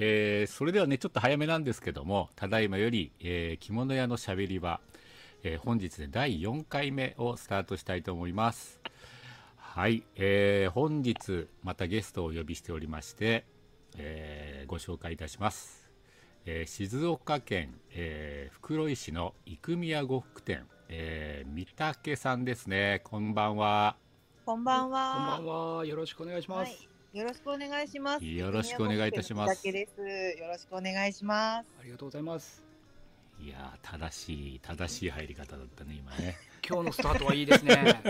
はい。えーそれではね、ちょっと早めなんですけども、ただいまより、えー着物屋のしゃべり場、えー本日で第4回目をスタートしたいと思います。はい。えー本日、またゲストをお呼びしておりまして、えーご紹介いたします。えー静岡県、えー袋井市の生宮呉服店、えー、三竹さんですね。こんばんは。こんばんこんは。ばんは。よろしくお願いします。はいよろしくお願いします。よろしくお願いいたします。よろしくお願いします。ありがとうございます。いやー正しい、正しい入り方だったね、今ね。今日のスタートはいいですね。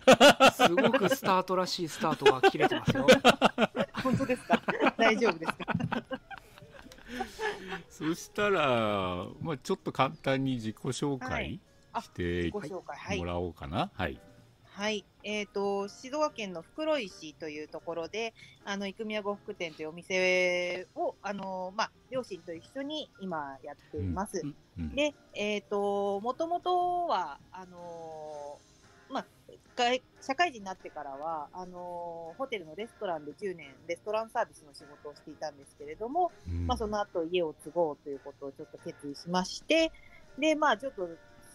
すごくスタートらしいスタートが切れてますよ。本当ですか？大丈夫ですか？そしたら、まあ、ちょっと簡単に自己紹は介しても。らおうかな。はい。はい。えっ、と、静岡県の袋井市というところで、あの、生宮呉服店というお店を、あの、まあ、両親と一緒に今やっています。うんうんで、えっ、と、もともとは、あのーまあ、外社会人になってからは、あのーホテルのレストランで10年、レストランサービスの仕事をしていたんですけれども、うんまあ、その後家を継ごうということをちょっと決意しまして、で、まあ、ちょっと、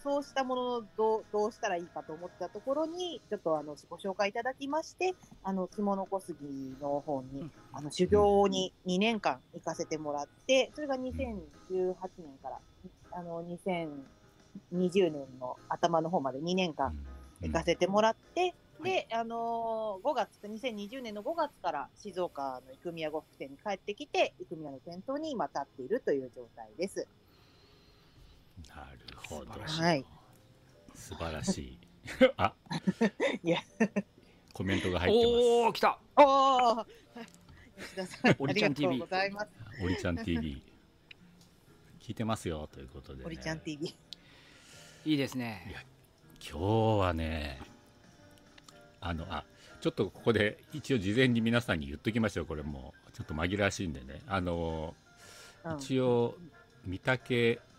そうしたもののどう、どうしたらいいかと思ったところに、ちょっとあの、ご紹介いただきまして、あの、着物小杉の方に、うん。あの、修行に2年間行かせてもらって、それが2018年から、あの、2020年の頭の方まで2年間行かせてもらって、うん。で、あのー5月、2020年の5月から静岡の生宮呉服店に帰ってきて、生宮の店頭に今立っているという状態です。なるほど。素晴らしいはい。素晴らしい。あいや、コメントが入っておお、来た。おー吉田さん、おりちゃんありがとう TV ございます。ます。おりちゃん TV。聞いてますよ、ということで、ね。おりちゃん TV。いいですね。今日はね、あの、あ、ちょっとここで一応事前に皆さんに言っときましょう。これもう、ちょっと紛らわしいんでね。あの、うん一応、三竹、うん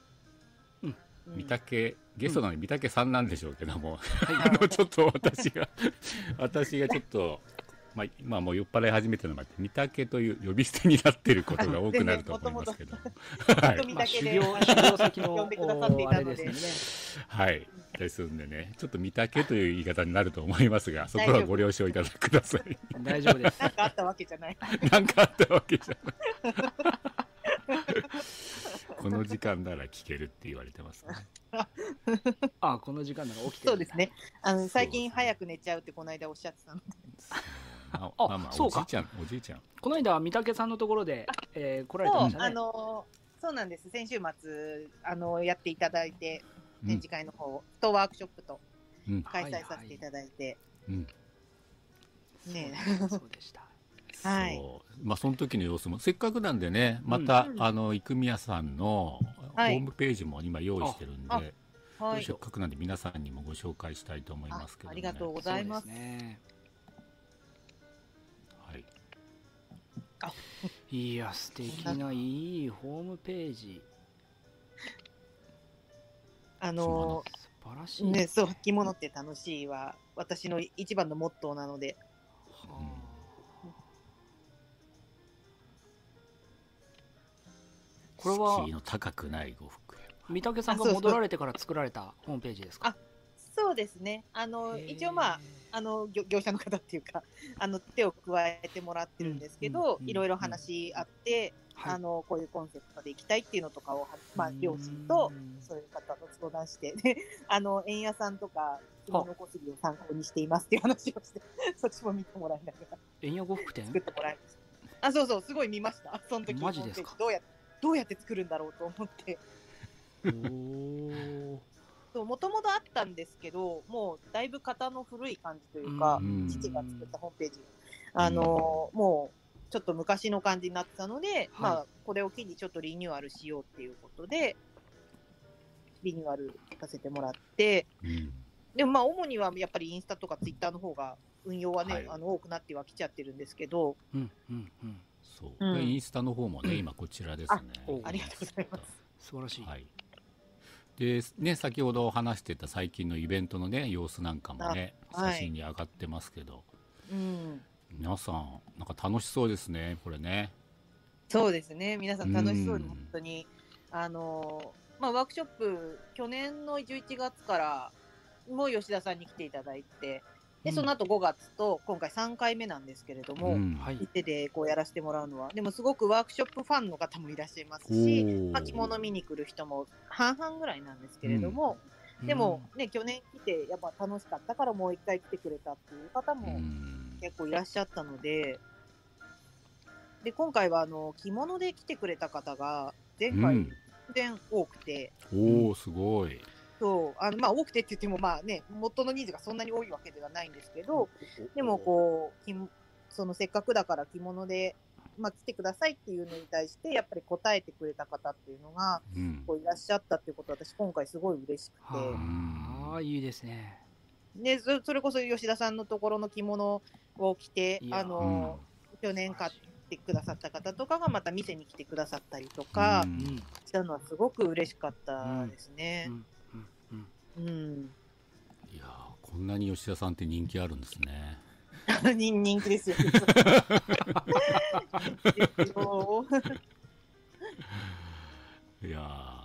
三竹、ゲストなのに三竹さんなんでしょうけども、はい。あの、ちょっと私が、私がちょっと、まあ、今もう酔っ払い始めてるのもあって、三竹という呼び捨てになってることが多くなると思いますけど、修行、修行先の呼んでくださっていおたのであれですね。はい。ですんでね、ちょっと三竹という言い方になると思いますが、そこはご了承いただください。大丈夫です。なんかあったわけじゃない。なんかあったわけじゃない。この時間なら聞けるって言われてますね。あ、この時間なら起きてる。そうですね。あの、最近早く寝ちゃうってこの間おっしゃってたので。まあ、あまあまあ、そうかおじいちゃん、おじいちゃん。この間、三竹さんのところで、えー来られてそうあましたね。の、そうなんです。先週末、あの、やっていただいて、うん展示会の方、フットワークショップとうん。開催させていただいて、うん。ねそうでした。はいそう。まあ、その時の様子も、せっかくなんでね、また、うんあの、生宮さんのホはいームページも今用意してるんで、ああはいせっ。かくなんで皆さんにもご紹介したいと思いますけど、ね。あありがとうございますそうですね。はい。いや、素敵ないいホームページ。あの、素晴らしい。ね、そう、着物って楽しいは、私の一番のモットーなので、これは敷居の高くない呉服。三竹さんが戻られてから作られたホームページですか？そうですね。あの、一応まあ、あの業業者の方っていうか、あの手を加えてもらってるんですけど、うんうんいろいろ話し合って、はい。あのこういうコンセプトでいきたいっていうのとかを、まあ、両親とそういう方と相談して、であの円屋さんとか、着物小杉を参考にしていますっていう話をして、そっちも見てもらいながら円屋呉服店？作ってもらいました。あ、そうそう、すごい見ました。その時マジですか？どうやどうやって作るんだろうと思って。もともとあったんですけど、もうだいぶ型の古い感じというか、うん父が作ったホームページ。あのーもう、ちょっと昔の感じになってたので、まあ、これを機にちょっとリニューアルしようっていうことで、リニューアルさせてもらって、うん。でもまあ、主にはやっぱりインスタとかツイッターの方が、運用はね、はい。あの、多くなってはきちゃってるんですけど、うんうんうんそう。うんでインスタの方もね、今こちらですね。おありがとうございます。素晴らしい、はい。で、ね、先ほど話してた最近のイベントのね、様子なんかもね、あはい写真に上がってますけど、うん。皆さん、なんか楽しそうですね、これね。そうですね。皆さん楽しそうにうん本当に、あのーまあワークショップ去年の11月からも吉田さんに来ていただいて、でうん。その後5月と今回3回目なんですけれども、うん。はい。店でこうやらせてもらうのは、でもすごくワークショップファンの方もいらっしゃいますおし、ー。まあ、着物見に来る人も半々ぐらいなんですけれども、でもね、去年来てやっぱ楽しかったからもう一回来てくれたっていう方うもん。結構いらっしゃったので、で、今回はあの、着物で来てくれた方が前回うん。全然多くて、おおすごい。そう、あの、まあ多くてって言ってもまあね、元の人数がそんなに多いわけではないんですけど、でもこう、きそのせっかくだから着物で、まあ来てくださいっていうのに対して、やっぱり答えてくれた方っていうのが、うん。こういらっしゃったっていうことは私今回すごい嬉しくて、はあ。いいですね。でそそれこそ吉田さんのところの着物を着てあの、去年買ってくださった方とかがまた店に来てくださったりとかううん。んしたのはすごく嬉しかったですうね。んうんうんうん。いやーこんなに吉田さんって人気あるんですね。人人気ですよ。いやー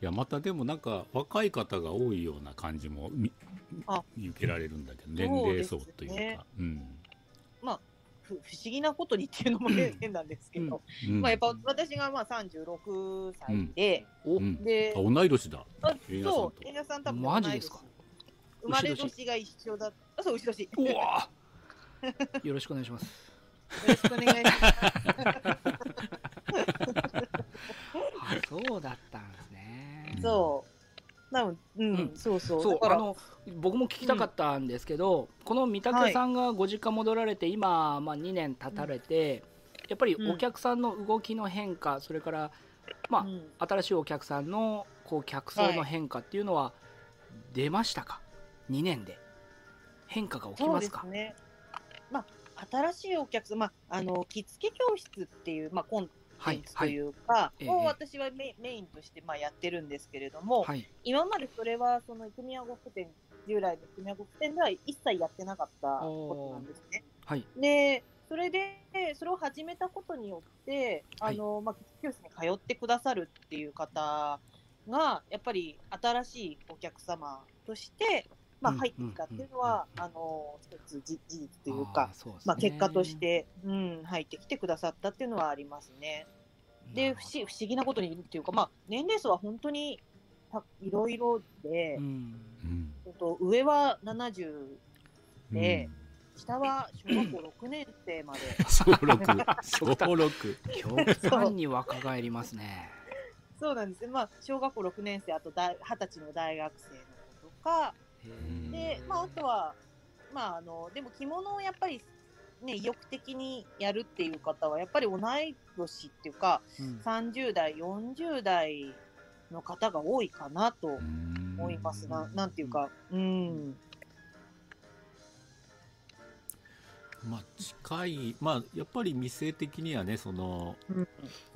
いやまたでもなんか若い方が多いような感じも見受けられるんだけど年齢層というか。うんふ不思議なことにっていうのも変変なんですけど、うん。まあやっぱ私がまあ36歳で、おうん。であ、同い年だ。そう、エイナさん多分マジですか？同い年。生まれ年が一緒だあ、そう、牛年。ようわ。よろしくお願いします。ろしくお願いします。あそうだったんですね。そう。なのうん、うん。そうそう。そうあの僕も聞きたかったんですけど、この三宅さんがご実家戻られて、今、まあ、2年経たれて、やっぱりお客さんの動きの変化、それから、まあうん。新しいお客さんのこう客層の変化っていうのは出ましたか、2年で。変化が起きそうますすね。まあ、新しいお客さん、まあ、あの、着付け教室っていう、まあ、コンはいとはい。いうか、ええを私はメメインとして、まあ、やってるんですけれども、はい。今までそれは、その、生宮呉服店、従来の生宮呉服店では一切やってなかったことなんですね。はい。で、それで、それを始めたことによって、あの、まあ、教室に通ってくださるっていう方が、やっぱり新しいお客様として、まあ、うん入ってきたっていうのは、あの、一つじ事実というかあうね。まあ、結果として、うん、入ってきてくださったっていうのはありますね。で、不思不思議なことにっていうか、まあ、年齢層は本当にたいろいろで、うん。と上は70でうん。下は小学校6年生まで。小六。小六。極端に若返りますね。そうなんです。ね。まあ、小学校6年生、あと大二十歳の大学生の子とか、で、まあ、あとは、まあ、あの、でも着物をやっぱり、ね、意欲的にやるっていう方は、やっぱり同い年っていうか、ーうん30代、40代の方が多いかなと思いますな。なんていうか、うん。まあ近いまあやっぱり店的にはねそのうん。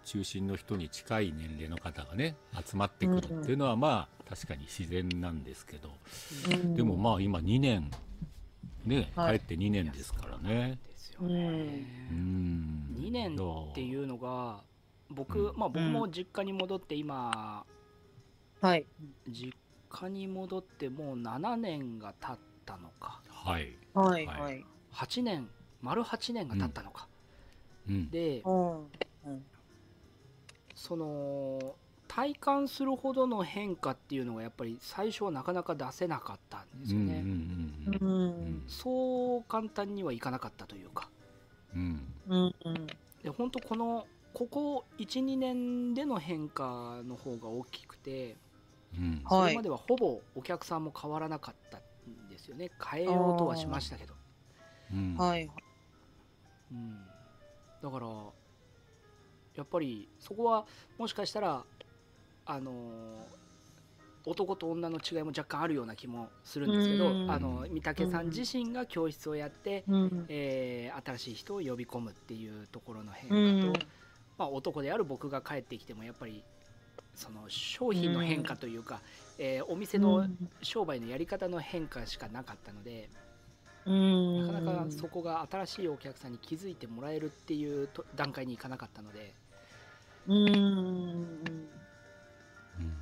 中心の人に近い年齢の方がね集まってくるっていうのはまあ確かに自然なんですけど、うん。でもまあ今2年ね、はい。帰って2年ですからね。ですよね。うん。2年っていうのが僕、うん。まあ僕も実家に戻って今はい。実家に戻ってもう7年が経ったのか。はい、はい。はい。はい。8年丸8年が経ったのか、うん、でうん。その体感するほどの変化っていうのがやっぱり最初はなかなか出せなかったんですよね。そう簡単にはいかなかったというか。うん。で本当このここ12年での変化の方が大きくてうん。はい。それまではほぼお客さんも変わらなかったんですよね。変えようとはしましたけど、うん。はい。うん、だからやっぱりそこはもしかしたらあの男と女の違いも若干あるような気もするんですけどうん。あの三宅さん自身が教室をやって、うん。えー新しい人を呼び込むっていうところの変うん。化と、まあ、男である僕が帰ってきてもやっぱりその商品の変化というか、えーお店の商売のやり方の変化しかなかったのでうんなかなかそこが新しいお客さんに気づいてもらえるっていうと段階にいかなかったので、うん。うん。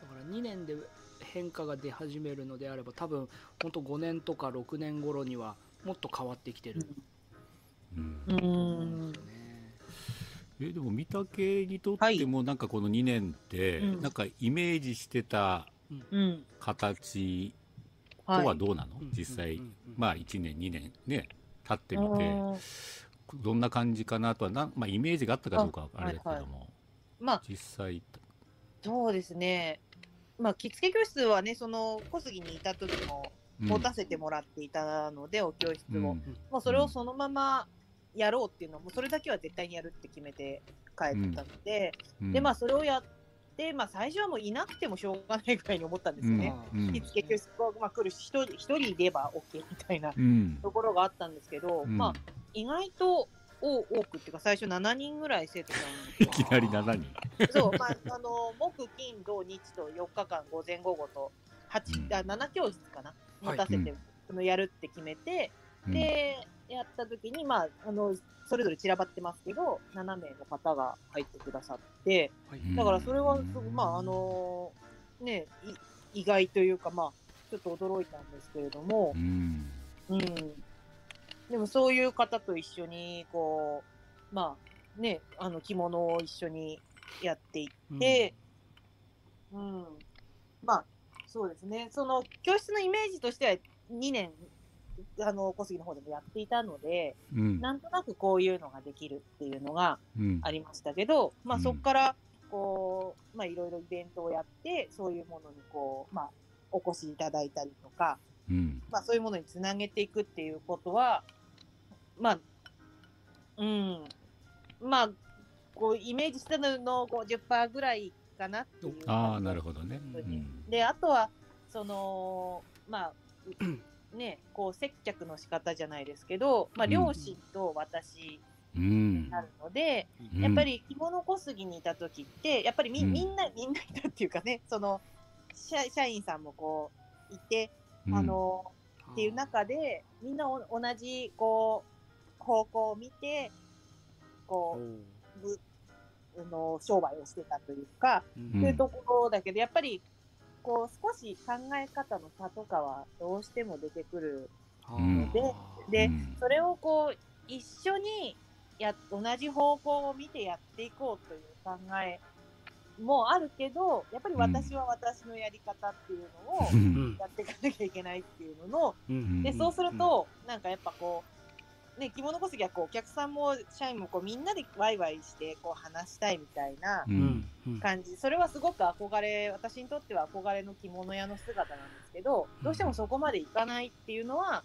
だから2年で変化が出始めるのであれば多分本当5年とか6年頃にはもっと変わってきてる。うん。うん。ん。ですよね。えでも御嶽にとってもなんかこの2年って、うん。なんかイメージしてたうん。形とははい。どうなの、うん実際、うんうんうん。まあ1年2年ね経ってみて。うんどんな感じかなとはなん、まあ、イメージがあったかどうかはあれだけども、まあ実際。そうですね。まあ着付け教室はねその小杉にいた時もうん。持たせてもらっていたので、お教室も、うん。もうそれをそのままやろうっていうのはもうそれだけは絶対にやるって決めて帰ったので、うん。でまあそれをやってまあ最初はもういなくてもしょうがないぐらいに思ったんですよね、うん着付け教室が、まあ、来るし一人一人いれば OK みたいなうん。ところがあったんですけど、うん。まあ意外と多多くっていうか最初7人ぐらい生徒さん いきなり7人。そう、まあ、あの、木、金、土、日と4日間、午前午後と、8、うん。あ、7教室かな。持はい。たせて、そのやるって決めて、で、やった時に、まあ、あの、それぞれ散らばってますけど、7名の方が入ってくださって、だからそれはまあ、あの、ね、い意外というか、まあ、ちょっと驚いたんですけれどもう、んうん。でもそういう方と一緒に、こう、まあ、ね、あの、着物を一緒にやっていって、うん。まあ、そうですね。その、教室のイメージとしては2年、あの、小杉の方でもやっていたので、うん。なんとなくこういうのができるっていうのがうん。ありましたけど、まあうん。そこから、こう、まあいろいろイベントをやって、そういうものにこう、まあ、お越しいただいたりとか、うん。まあそういうものにつなげていくっていうことは、まあ、うん、まあ、こう、イメージしたのの50%ぐらいかなっていう。ああなるほどね、うん。で、あとは、その、まあ、うね、こう、接客の仕方じゃないですけど、まあ、うん両親と私うん。になるので、うん。やっぱり着物小杉にいた時って、やっぱりみ,、うん。みんな、みんないたっていうかね、その、社社員さんもこう、いて、あの、っていう中で、みんなお同じ、こう、方向を見て、こう、ぶあの商売をしてたというか、うん。っていうところだけど、やっぱり、こう、少し考え方の差とかはどうしても出てくる。うん。ででうん。それをこう、一緒にや、同じ方向を見てやっていこうという考えもあるけど、やっぱり私は私のやり方っていうのをうん。やっていかなきゃいけないっていうのの、うん。で、そうすると、なんかやっぱこう、ね、着物小杉はこう、お客さんも社員もこう、みんなでワイワイして、こう、話したいみたいなううん。んうん。感じ。それはすごく憧れ、私にとっては憧れの着物屋の姿なんですけど、どうしてもそこまでいかないっていうのは、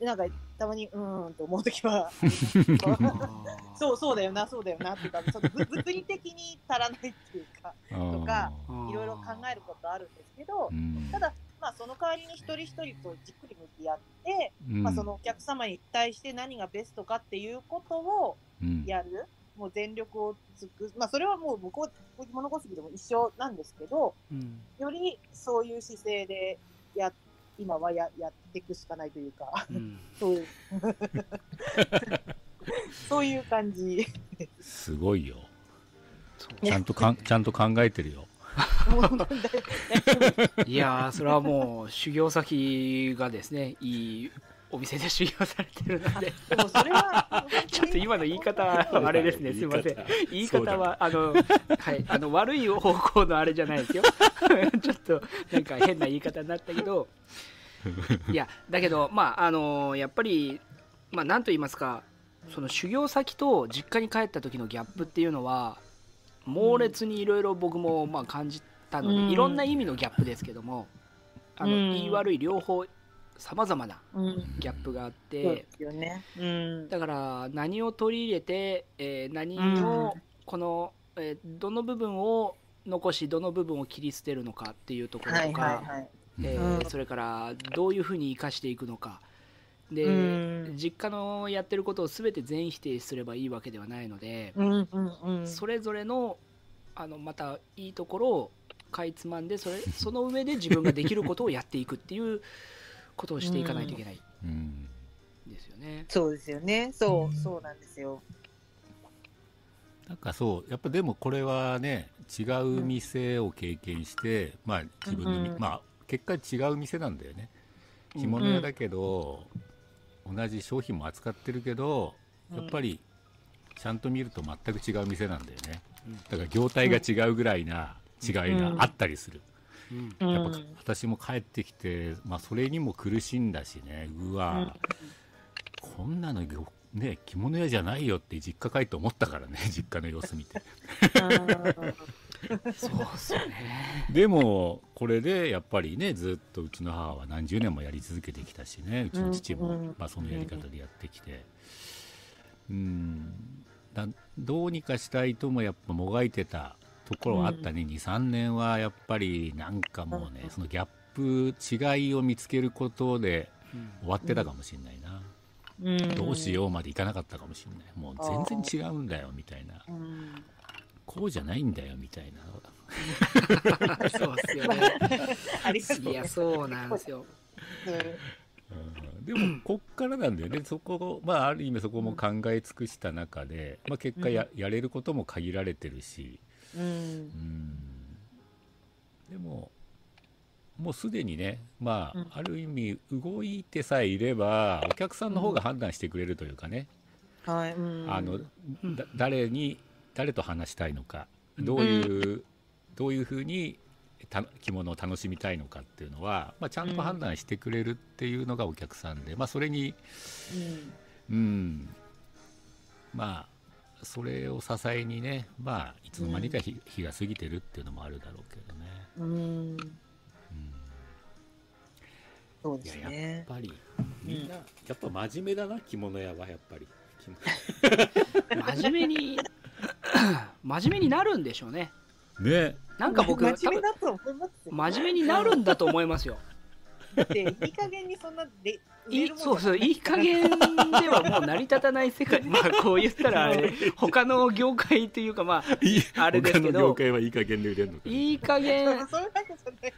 なんか、たまに、うーんと思うときは、そう、そうだよな、そうだよなっていうか、そのぶ物理的に足らないっていうか、とかいろいろ考えることあるんですけどう、ん。ただ、まあ、その代わりに一人一人とじっくり向き合って、うん。まあ、そのお客様に対して何がベストかっていうことをうん。やる、もう全力を尽くす、まあ、それはもう向こう、物小杉でも一緒なんですけど、うん。よりそういう姿勢でや、今はややっていくしかないというか、うん。そういう、そういう感じ。すごいよ。ちゃんとかんちゃんと考えてるよ いやーそれはもう修行先がですねいいお店で修行されてるので。それは、ちょっと今の言い方はあれですねすいません。言い方。はあの、はい、あの悪い方向のあれじゃないですよ。ちょっとなんか変な言い方になったけど。いやだけどまああのやっぱりまあなんと言いますかその修行先と実家に帰った時のギャップっていうのは猛烈にいろいろ僕もまあ感じたので、うんいろんな意味のギャップですけどもあの、うん言い悪い両方さまざまなうん、ギャップがあってですよね。うん。だから何を取り入れて、えー何をこの、えーどの部分を残しどの部分を切り捨てるのかっていうところはいとか、はいはい。えうんーそれからどういうふうに生かしていくのかで、うん実家のやってることを全て全否定すればいいわけではないので、うんうんうん。それぞれのあのまたいいところをかいつまんでそれ その上で自分ができることをやっていくっていうことをしていかないといけないうんですよね。そうですよね。そう、そうなんですよ。なんかそうやっぱでもこれはね違う店を経験して、まあ自分のみ、うんまあ結果違う店なんだよね着物屋だけど、同じ商品も扱ってるけどやっぱりちゃんと見ると全く違う店なんだよね。うん。だから業態が違うぐらいな違いがあったりする、やっぱ私も帰ってきて、まあ、それにも苦しんだしね。うわ、こんなの業ね着物屋じゃないよって実家帰って思ったからね実家の様子見てそうっすよね。でもこれでやっぱりねずっとうちの母は何十年もやり続けてきたしねうちの父も、うんうんまあ、そのやり方でやってきて。うん。だどうにかしたいともやっぱもがいてたところはあったね、23年はやっぱりなんかもうねそのギャップ違いを見つけることでうん。終わってたかもしれないな、うん。どうしようまでいかなかったかもしれない。もう全然違うんだよみたいな。うん。こうじゃないんだよみたいなそうっすよね。いや。そうなんですよ。うんでもこっからなんだよね、そこ、まあ、ある意味そこも考え尽くした中で、まあ、結果や,、やれることも限られてるし、うんう。ん、でも、もうすでにね、まあうんある意味、動いてさえいれば、お客さんの方が判断してくれるというかね、はい。うん。あのうんだ誰に、誰と話したいのか、どういう、どういうふうにた着物を楽しみたいのかっていうのは、まあ、ちゃんと判断してくれるっていうのがお客さんで、まあ、それに、うん、まあそれを支えにね、まあ、いつの間にか日,、日が過ぎてるっていうのもあるだろうけどね、うん。うん。うん、そうですいややっね。ぱりみんな、やっぱ真面目だな着物屋はやっぱり。真面目に、真面目になるんでしょうね。ねなんか僕、多真面目分だと思いますよ。真面目になるんだと思いますよ。だって、いい加減にそんなで、いいそうそう、いい加減ではもう成り立たない世界。まあ、こう言ったらあれ、他の業界というか、まあ、あれですけど他の業界はいい加減で売れるのかいい加そう減、いうわけじゃな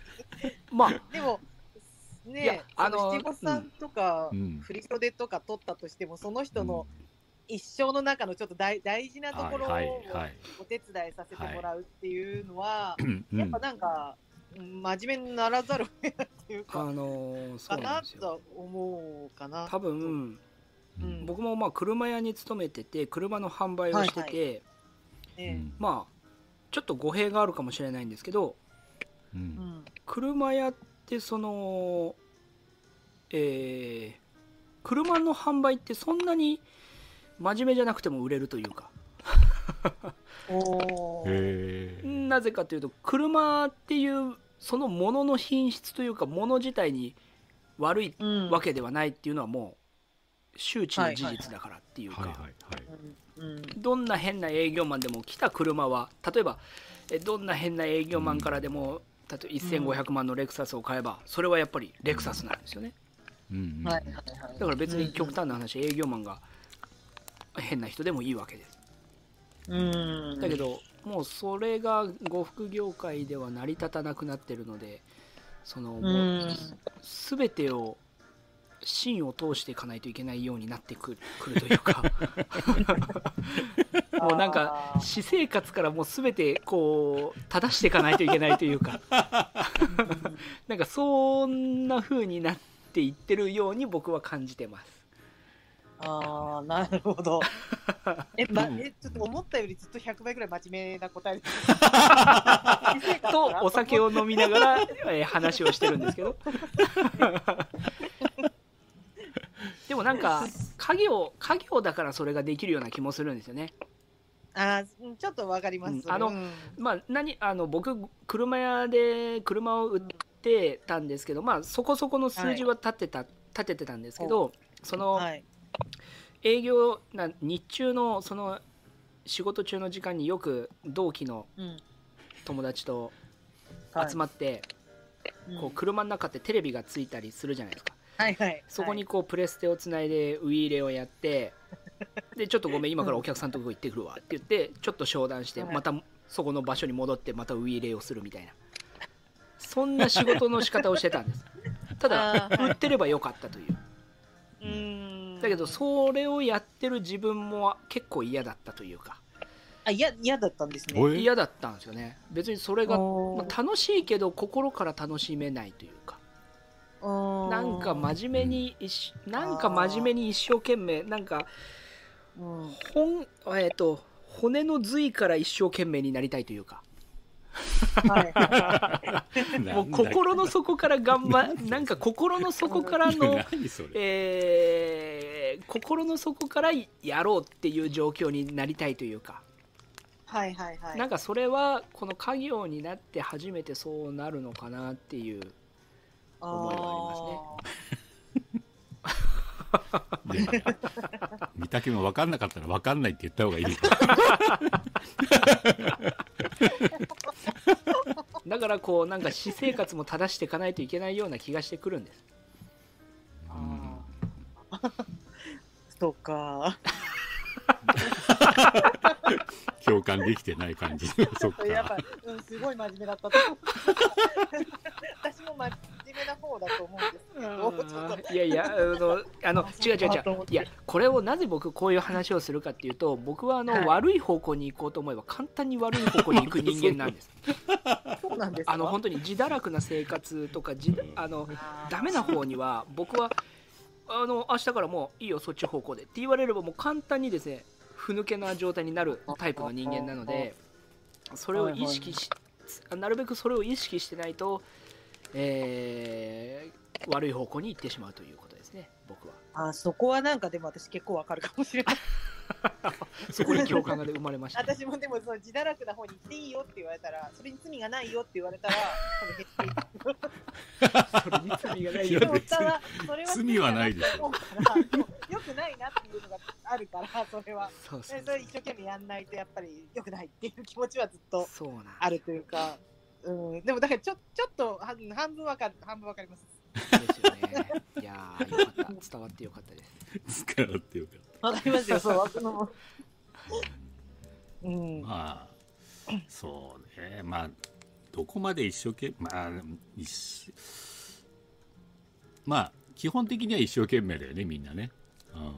い。まあ、でも、ねあのあの、七五三とか、うん振り袖とか取ったとしても、その人の一生の中のちょっと大大事なところをお手伝いさせてもらうっていうのは、うん。やっぱなんか、うん真面目にならざるを得ないっていうあか、のーそかうな。と思うかな。多分、うん。僕もまあ車屋に勤めてて車の販売をしてて、はいねうん。まあちょっと語弊があるかもしれないんですけどううんん。車屋ってそのえー車の販売ってそんなに真面目じゃなくても売れるというか。なぜかというと車っていうそのものの品質というかもの自体に悪いうん。わけではないっていうのはもう周知の事実だからっていうか、はいはいはい。うんうん。どんな変な営業マンでも来た車は例えばえどんな変な営業マンからでも、例えば1500万のレクサスを買えばそれはやっぱりレクサスなんですよね。だから別に極端な話、営業マンが変な人でもいいわけですうん。だけどもうそれが呉服業界では成り立たなくなってるのでそのう。もうん全てを芯を通していかないといけないようになってくるくるというか もうなんか私生活からもう全てこう正していかないといけないというか なんかそんな風になっていってるように僕は感じてますああ、なるほど。え、ま、え、ちょっと思ったよりずっと100倍ぐらい真面目な答えです。とお酒を飲みながら、えー話をしてるんですけど でもなんか家業家業だからそれができるような気もするんですよねあちょっとわかります。うんあのうんまあ何あの僕車屋で車を売ってたんですけどまあそこそこの数字は立てた、立ててたんですけどそのはい。営業な日中のその仕事中の時間によく同期のうん。友達とはい。集まって、こう車の中ってテレビがついたりするじゃないですか。はいはい。そこにこうプレステをつないでウィーレをやって でちょっとごめん今からお客さんのとこ行ってくるわって言ってちょっと商談してはい。またそこの場所に戻ってまたウィーレをするみたいな。そんな仕事の仕方をしてたんです。ただ売ってればよかったというだけどそれをやってる自分も結構嫌だったというか。あ、嫌、嫌だったんですね。嫌だったんですよね。別にそれが、まあ楽しいけど心から楽しめないというか。なんか真面目に一なんか真面目に一生懸命なんかうん。本えっ、と骨の髄から一生懸命になりたいというか。もう心の底から頑張なんか心の底からの えー心の底からやろうっていう状況になりたいというか、はいはいはい。なんかそれはこの家業になって初めてそうなるのかなっていう思いはで見たけも分かんなかったら分かんないって言った方がいいよ。だからこうなんか私生活も正していかないといけないような気がしてくるんです。そうか。共感できてない感じ。そっやっぱか、うん、すごい真面目だったと思う。私も真面目な方だと思うんですけど、いやいやあのあのあ 違う違う違う。いやこれをなぜ僕こういう話をするかっていうと僕はあの、はい。悪い方向に行こうと思えば簡単に悪い方向に行く人間なんです。そうなんですか？あの本当に自堕落な生活とか自あのダメな方には僕はあの明日からもういいよそっち方向でって言われればもう簡単にですねふぬけな状態になるタイプの人間なのでそれを意識しなるべくそれを意識してないと、えー悪い方向に行ってしまうということですね僕はあ、そこはなんかでも私結構わかるかもしれない。そこに共感が。生まれました、私もでもその自堕落な方に行っていいよって言われたら、それに罪がないよって言われたら、それに罪がないよ。でもただそれは罪はないでしょ思うからでも良くないなっていうのがあるから、それは。そうそうでそれ一生懸命やんないとやっぱり良くないっていう気持ちはずっとあるというか、うん、でもだからちょちょっとは半分わかる半分わかります。ですよね。いやーよかった。伝わってよかったです。使うっていうかわかりますよ、そう、僕のも。うん。まあそうねまあどこまで一生懸命まあ一まあ基本的には一生懸命だよねみんなね、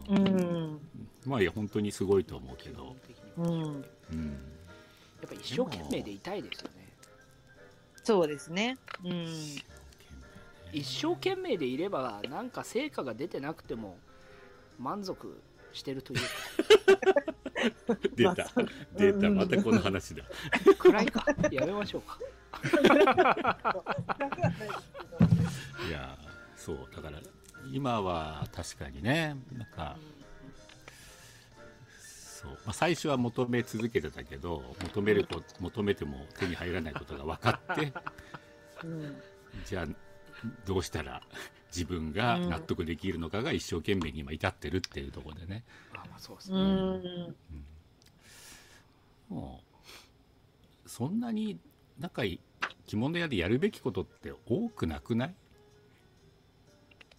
ううんん。まあいや本当にすごいと思うけ基どうん。うんやっぱ一生懸命でいたいですよねそうですね。うん。一生懸命でいればなんか成果が出てなくても満足してるという。出た。出た。またこの話だ。か暗いか。やめましょうか。いやそう。だから今は確かにね。なんかそう、まあ、最初は求め続けてたけど求めるこ求めても手に入らないことが分かってうん。じゃあどうしたら自分が納得できるのかが一生懸命に今至ってるっていうところでね、あまあそうですうね、ん。もうそんなになんかい着物屋でやるべきことって多くなくない、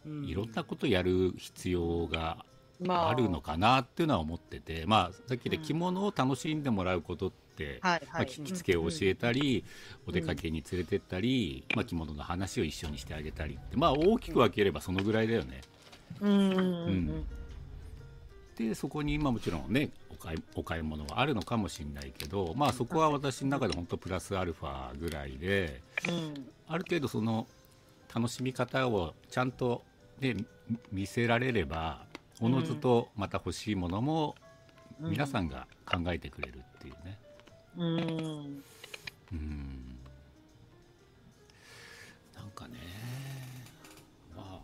うん。いろんなことやる必要がまあ。あるのかなっていうのは思ってて、まあ、さっきでうん。着物を楽しんでもらうことって、まあ、はいはい。着付けを教えたり、お出かけに連れてったり、まあ、着物の話を一緒にしてあげたりって、まあ、大きく分ければそのぐらいだよね。うん。うん。ううんん。でそこに今もちろんねお買いお買い物はあるのかもしれないけど、まあ、そこは私の中で本当プラスアルファぐらいでうん。ある程度その楽しみ方をちゃんと、ね、み見せられればおのずとまた欲しいものも皆さんが考えてくれるっていうね。うん。うんなんかね、まあ、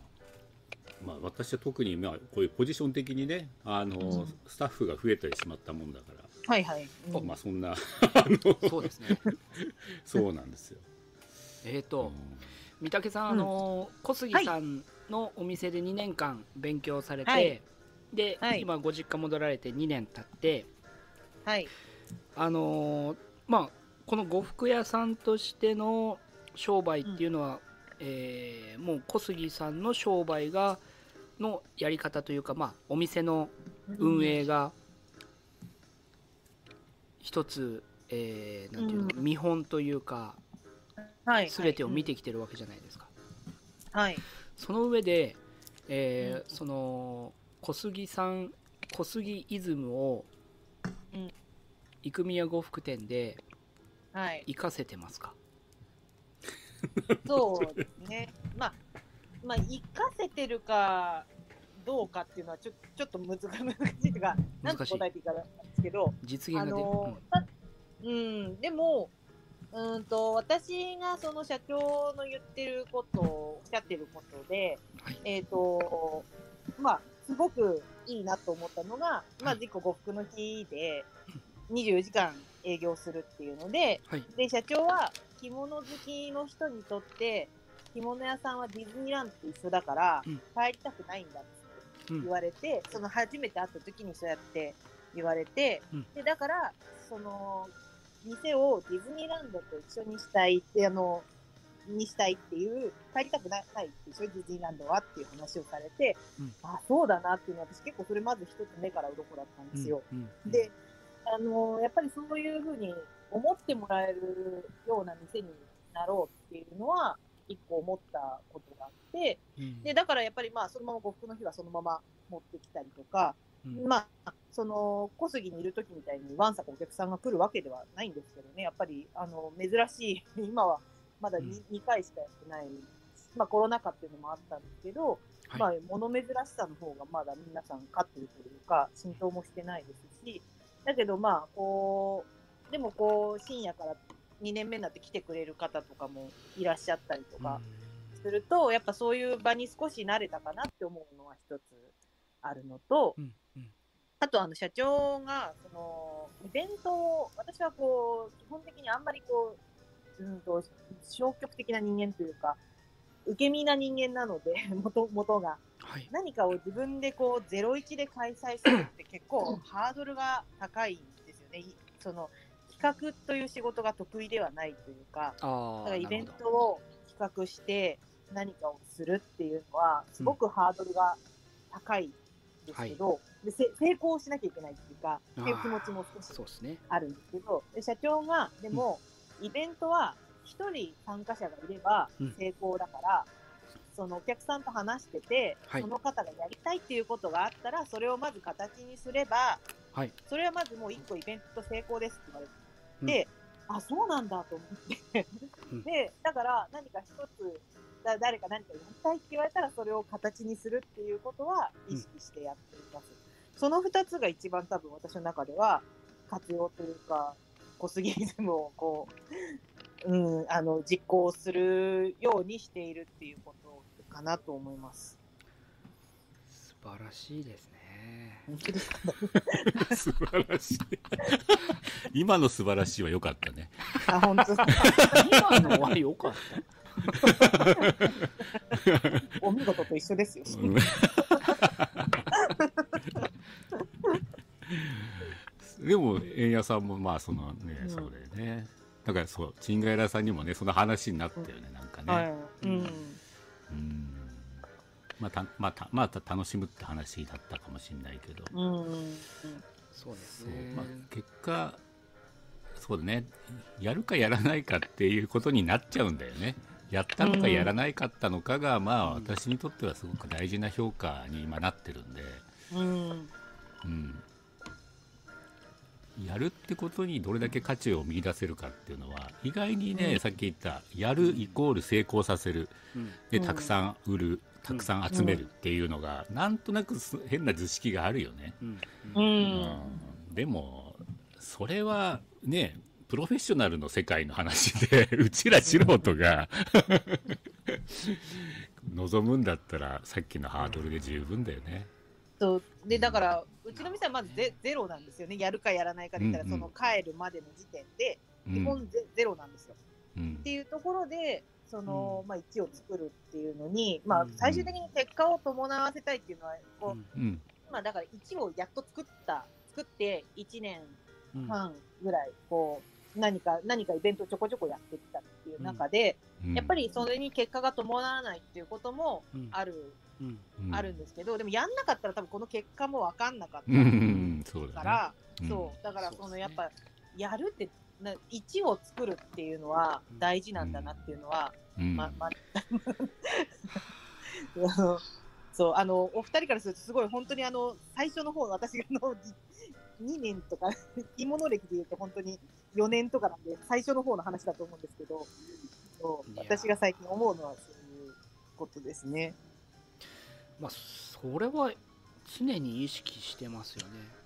まあ、私は特に、まあ、こういうポジション的にねあの、うんスタッフが増えてしまったもんだから、はいはい。うんまあ、そんな そうですね そうなんですよ。えっ、うとん三宅さん、あの小杉さんのお店で2年間勉強されて、はいで、はい今ご実家戻られて2年経ってはい。あのーまあこの呉服屋さんとしての商売っていうのは、えーもう小杉さんの商売がのやり方というか、まあ、お店の運営が一つ、えーなんていうの、うん見本というかはい。全てを見てきてるわけじゃないですか。はい。その上で、えーうんその小杉さん小杉イズムを、うん生宮呉服店ではい。活かせてますか？そうですね。まあ、まあ、活かせてるかどうかっていうのはちょちょっと 難しいとい。うか、なんて答えていいかなんですけど、あ実現がで、のたうん、でも、うーんと、私がその社長の言ってることを、おっしゃってることで、はい。えっ、と、まあ、すごくいいなと思ったのが、まあ、はい。自己呉服の日で、24時間営業するっていうので、はい。で、社長は着物好きの人にとって、着物屋さんはディズニーランドと一緒だから、うん。帰りたくないんだってうん。言われて、その初めて会った時にそうやって言われて、うん。で、だから、その、店をディズニーランドと一緒にしたいって、あの、にしたいっていう、帰りたくないって一緒にディズニーランドはっていう話をされて、うん。あ、そうだなっていうのは私結構それまず一つ目から鱗だったんですよ。うん。うん。で、あのやっぱりそういうふうに思ってもらえるような店になろうっていうのは、一個思ったことがあって、うん。で、だからやっぱりまあ、そのまま呉服の日はそのまま持ってきたりとか、うん。まあ、その、小杉にいる時みたいにわんさかお客さんが来るわけではないんですけどね、やっぱり、あの、珍しい、今はまだ 2,、うん。2回しかやってない、まあコロナ禍っていうのもあったんですけど、はい。まあ、物珍しさの方がまだ皆さん勝ってるというか、浸透もしてないですし、だけどまあ、こう、でもこう、深夜から2年目になって来てくれる方とかもいらっしゃったりとかすると、やっぱそういう場に少し慣れたかなって思うのは一つあるのと、うんうんあとあの社長が、その、イベントを、私はこう、基本的にあんまりこう、うんと、消極的な人間というか、受け身な人間なので、元、元が。はい。何かを自分でこう、01で開催するって結構ハードルが高いんですよね。いその、企画という仕事が得意ではないというか、だからイベントを企画して何かをするっていうのは、すごくハードルが高いんですけど、でせ成功しなきゃいけないっていうか、っていう気持ちも少しあるんですけど、で社長が、でも、イベントは一人参加者がいればうん。成功だから、そのお客さんと話してて、はい。その方がやりたいっていうことがあったら、それをまず形にすれば、はい。それはまずもう一個イベント成功ですって言われて、あ、そうなんだと思って。うん。で、だから何か一つ、だ誰か何かやりたいって言われたら、それを形にするっていうことは意識してやっています。その二つが一番多分私の中では活用というか、小杉イズムをこう、うん、あの、実行するようにしているっていうことかなと思います。素晴らしいですね本当ですか？素晴らしい。今の素晴らしいは良かったね。あ、本当ですか？今のは良かったお見事と一緒ですよ。うんでも、円谷さんもまあ、そのね、うんそうだよね。だからそう、チンガイラさんにもね、その話になったよね、なんかね。はい。うん。うんまあ、たまあ、たまあ、た楽しむって話だったかもしれないけど。うん。そうですそうねまあ、結果、そうだね、やるかやらないかっていうことになっちゃうんだよね。やったのかやらないかったのかが、まあ、うん私にとってはすごく大事な評価に今なってるんで、うん。うん、やるってことにどれだけ価値を見出せるかっていうのは、意外にね、うんさっき言った、やるイコール成功させる、うんで、うんたくさん売る、たくさん集めるっていうのが、なんとなくす変な図式があるよね。うんううんん。でも、それはね、プロフェッショナルの世界の話で、うちら素人が 望むんだったら、さっきのハードルで十分だよね。そう。で、だから、うちの店はまずゼゼロなんですよね。やるかやらないかで言ったら、その帰るまでの時点で、うん。基本ゼゼロなんですよ。うん。っていうところで、その、うん。まあ、1を作るっていうのに、まあうん、最終的に結果を伴わせたいっていうのは、こう、うん。今だから1をやっと作った、作って1年うん。半ぐらい、こう、何か、何かイベントをちょこちょこやってきたっていう中で、うん。やっぱりそれに結果が伴わないっていうこともうん。ある、あるんですけど、でもやんなかったら多分この結果もわかんなかっ。たから、うん。そう、だからそのやっぱ、やるって、な1を作るっていうのは大事なんだなっていうのは、うん。ま、ま、そう、あの、お二人からするとすごい本当にあの、最初の方、私があの、2年とか、着物歴で言うと本当に4年とかなんで、最初の方の話だと思うんですけど、そう。私が最近思うのはそういうことですね。まあそれは常に意識してますよね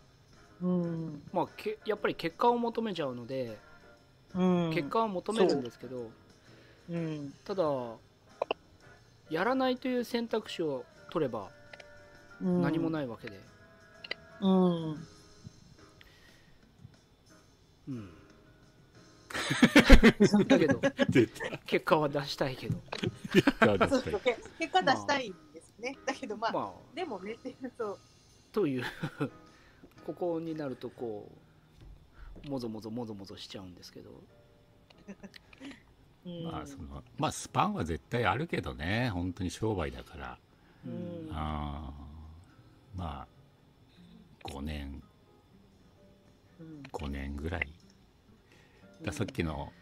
うん。まあけやっぱり結果を求めちゃうので、うん。結果を求めるんですけどうん。ただやらないという選択肢を取ればうん。何もい。ないわけで、うん。うん、だけど出た結果は出したいけど そうそうそう、け結果出したいんですね。だけどまあ、まあ。でもね、そう。という ここになるとこうもぞもぞもぞもぞしちゃうんですけど。うん。まあそのまあスパンは絶対あるけどね。本当に商売だから。うん。あー。まあ5年。うん。5年ぐらい。ださっきの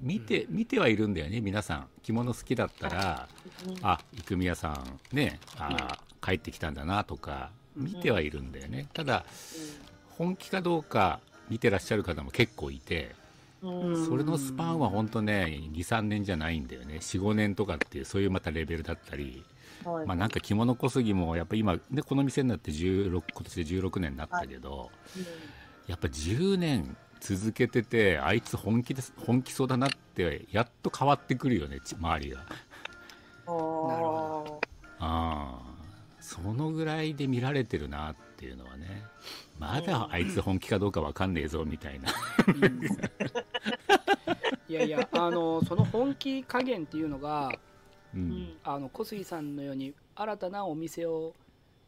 見て見てはいるんだよね皆さん。着物好きだったらうんあ生宮さんねあー帰ってきたんだなとか見てはいるんだよね。ただ本気かどうか見てらっしゃる方も結構いてうん。それのスパンは本当ね23年じゃないんだよね。45年とかっていうそういうまたレベルだったり。はい。まあなんか着物小杉もやっぱ今ねこの店になって16今年で16年になったけど、やっぱ10年続けててあいつ本気です本気そうだなってやっと変わってくるよねち周りが。うんなるほああそのぐらいで見られてるなっていうのはね。まだあいつ本気かどうかわかんねえぞみたいな。うん。いやいやあのその本気加減っていうのがううんん。あの小杉さんのように新たなお店を、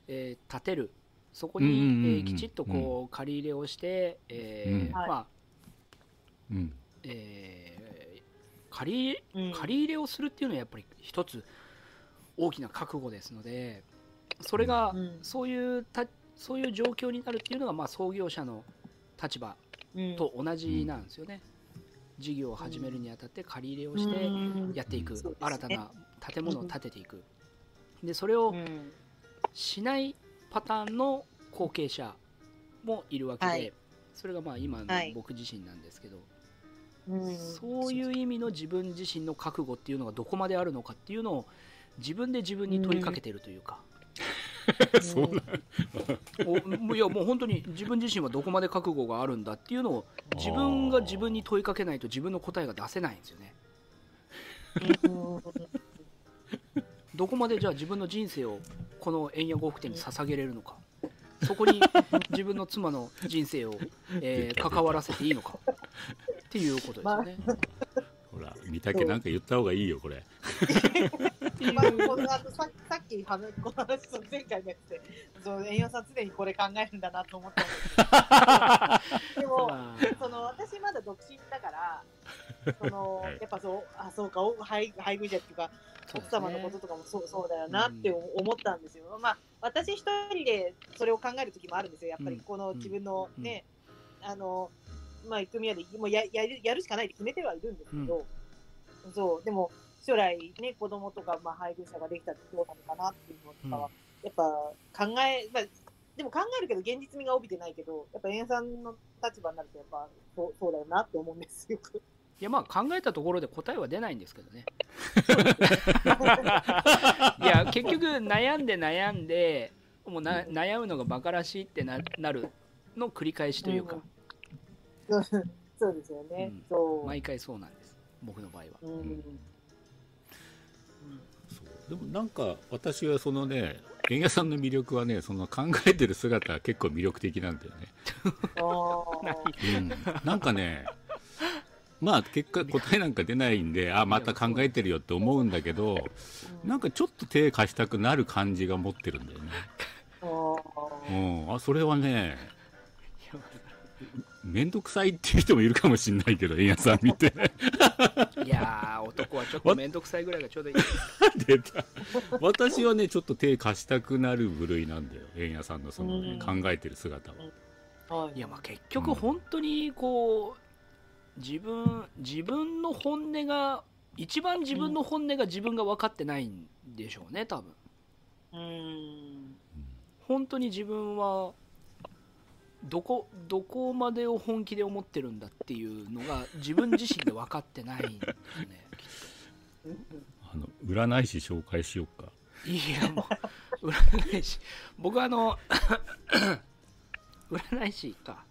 えー建てるそこうんうんうんうん。に、えーきちっとこう借り入れをして、えーうん。はい。まあうん。えー借りうん。借り入れをするっていうのはやっぱり一つ大きな覚悟ですのでそれがうん。そういうたそういう状況になるっていうのがまあ創業者の立場うん。と同じなんですよね、事業を始めるにあたって借り入れをしてうんやっていく、新たな建物を建てていく。でそれをうん。しないパターンの後継者もいるわけで、はい。それがまあ今のはい。僕自身なんですけど、うん。そういう意味の自分自身の覚悟っていうのがどこまであるのかっていうのを自分で自分に問いかけてるというか、そうなおいやもう本当に自分自身はどこまで覚悟があるんだっていうのを自分が自分に問いかけないと自分の答えが出せないんですよね。うん。どこまでじゃあ自分の人生をこの円谷呉服店に捧げれるのか。そこに自分の妻の人生を、えー関わらせていいのか。っていうことですよね。ほら見たけなんか言った方がいいよこれ。っていうまあ、このあとささっき話この話その前回のやつで、そう円山さん常にこれ考えるんだなと思ったんですけど、でも、まあ。その私まだ独身だから、そのはい。やっぱそう、あ、そうか、お配配偶者っていうか、奥様のこととかもそうそうだよなって思ったんですよ。まあ、私一人でそれを考える時もあるんですよ。やっぱりこの自分のね、あの、まあ、組合でもうややるやるしかないって決めてはいるんですけど、そう、でも将来ね、子供とか、まあ、配偶者ができたらどうなのかなっていうのとかは、やっぱ考え、まあ、でも考えるけど現実味が帯びてないけど、やっぱ円さんの立場になるとやっぱそうそうだよなって思うんですよ。いやまあ考えたところで答えは出ないんですけどね。いや結局悩んで悩んでもうな悩むのがバカらしいってななるの繰り返しというか、そうそうですよね。うん。そう。毎回そうなんです。僕の場合は。うん。うん。そう。でもなんか私はそのね円谷さんの魅力はねその考えてる姿は結構魅力的なんだよね、うん、なんかねまあ結果答えなんか出ないんであまた考えてるよって思うんだけどなんかちょっと手貸したくなる感じが持ってるんだよね、あうーん、あそれはね面倒くさいっていう人もいるかもしれないけど円谷さん見て。いやー男はちょっと面倒くさいぐらいがちょうどいい。出た。私はねちょっと手貸したくなる部類なんだよ円谷さんのその、ねうん。考えてる姿は。はい。いやまあ結局本当にこう自分自分の本音が一番自分の本音が自分が分かってないんでしょうね多分。うーん。本当に自分はどこどこまでを本気で思ってるんだっていうのが自分自身で分かってないんですよね あの占い師紹介しようか。いやもう占い師。僕はあの 占い師か。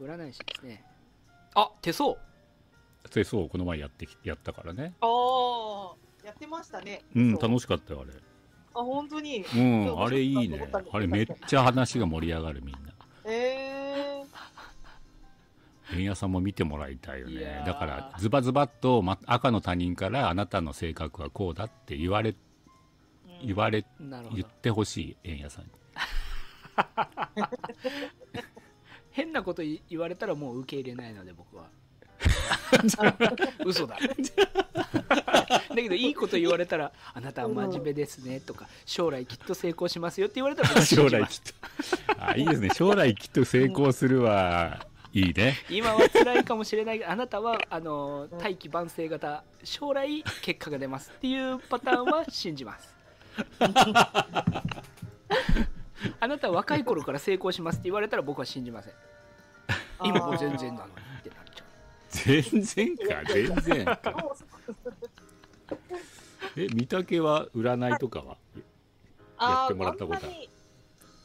占い師ですねあ手相。でそうこの前やってきやったからね。ああ、やってましたね。うん楽しかったよあれ。あ、本当に？うんあれいいね。あれめっちゃ話が盛り上がるみんな。ええ円屋さんも見てもらいたいよね。だからズバズバっと、ま、赤の他人からあなたの性格はこうだって言われー。言われ言ってほしい円屋さんに 変なこと言言われたらもう受け入れないので僕は。嘘だ。だけどいいこと言われたら「あなたは真面目ですね」とか「将来きっと成功しますよ」って言われたら将じます。来きっとあいいですね。将来きっと成功するはいいね。今は辛いかもしれない。があなたはあの大器晩成型将来結果が出ますっていうパターンは信じます あなたは若い頃から成功しますって言われたら僕は信じません。今もう全然なのにってなっちゃう。全然か。全然か。え御嶽は占いとかは？やってもらったことある？あんまり、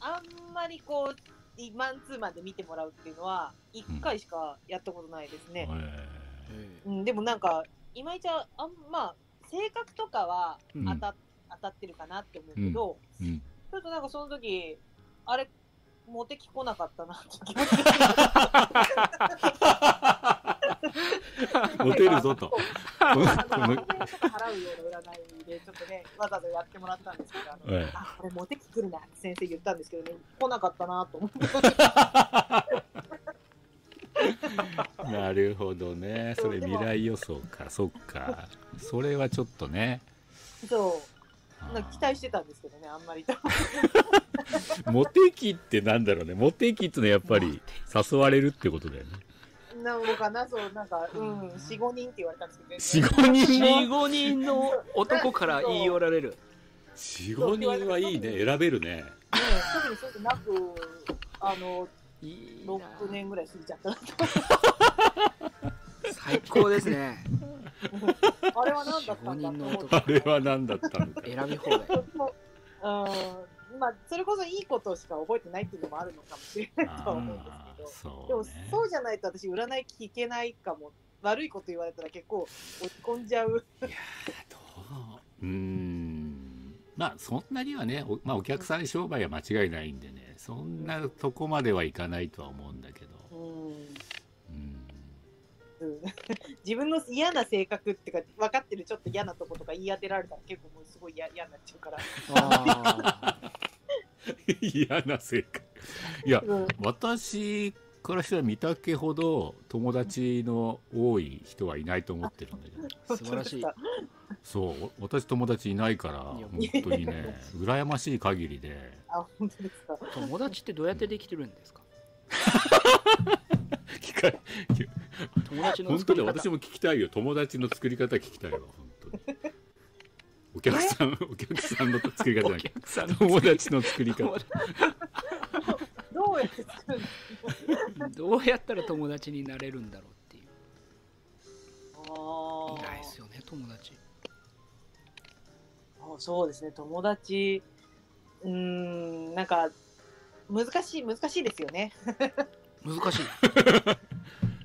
あんまりこう、マンツーマンで見てもらうっていうのは、一回しかやったことないですね。えうん、でもなんか、いまいちゃ、あんまあ、性格とかはうん。当た,、当たってるかなって思うけど、ーうんちょっとなんかその時、あれ、モテ期来なかったなって気持ちモテるぞと。あの、払うような占いで、ちょっとね、わざわざやってもらったんですけど、あのええ。あ、これモテ期来るなって先生言ったんですけどね、来なかったなと思って。なるほどね。それ未来予想か。そっか。それはちょっとね。そう、期待してたんですけどね、あんまり。モテ期ってなんだろうね。モテ期ってのはやっぱり誘われるってことだよね。なのかな、そう、なんか、うん、4、5人って言われたんですけど、45人も？45人の男から言い寄られる。45人はいいね。選べるね。ね、特にそういうのなく、あの、いいな。6年ぐらい過ぎちゃったなと。最高ですね。あれは何だったんだ？と思って。あれは何だったんだ選び放題。うん、まあ、それこそいいことしか覚えてないっていうのもあるのかもしれないとは思うんですあけど。ーそうでもねそうじゃないと私占い聞けないかも。悪いこと言われたら結構落ち込んじゃう。どう？うーん。まあそんなにはねお,、まあ、お客さん商売は間違いないんでね。そんなとこまではいかないとは思うんだけどうん。自分の嫌な性格っていうか分かってるちょっと嫌なとことか言い当てられたら結構もうすごい嫌嫌になっちゃうから、あ 嫌な性格。いやうん、私からしたら御嶽ほど友達の多い人はいないと思ってるんだけど。ー素晴らしいそう私友達いないから本当にね羨ましい限りで。あ本当ですか。友達ってどうやってできてるんですか？聞か友達の本作り方。当に私も聞きたいよ。友達の作り方聞きたいわ。本当に。お客さんお客さんの作り方じゃおなくて友達の作り方。どうやって作る？どうやったら友達になれるんだろうっていう。あいないですよね友達。あそうですね。友達。うーんなんか難しい難しいですよね。難しい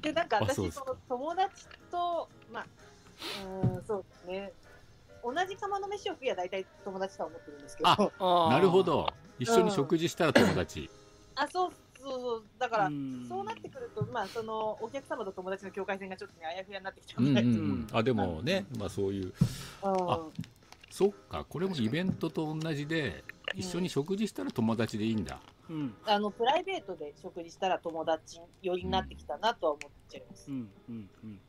でなんか私その友達とまあうーんそうですね。同じ釜の飯を食いは大体友達とは思ってるんですけど。あなるほど。一緒に食事したら友達、そうそうそう。だから、うん。そうなってくるとまあそのお客様と友達の境界線がちょっとねあやふやになってきちゃううんううん。んで、ん。あでもね、まあ、そういう。あそっか。これもイベントと同じで一緒に食事したら友達でいいんだ、うんあのプライベートで食事したら友達寄りになってきたなとは思っちゃいます。う。んうんうん。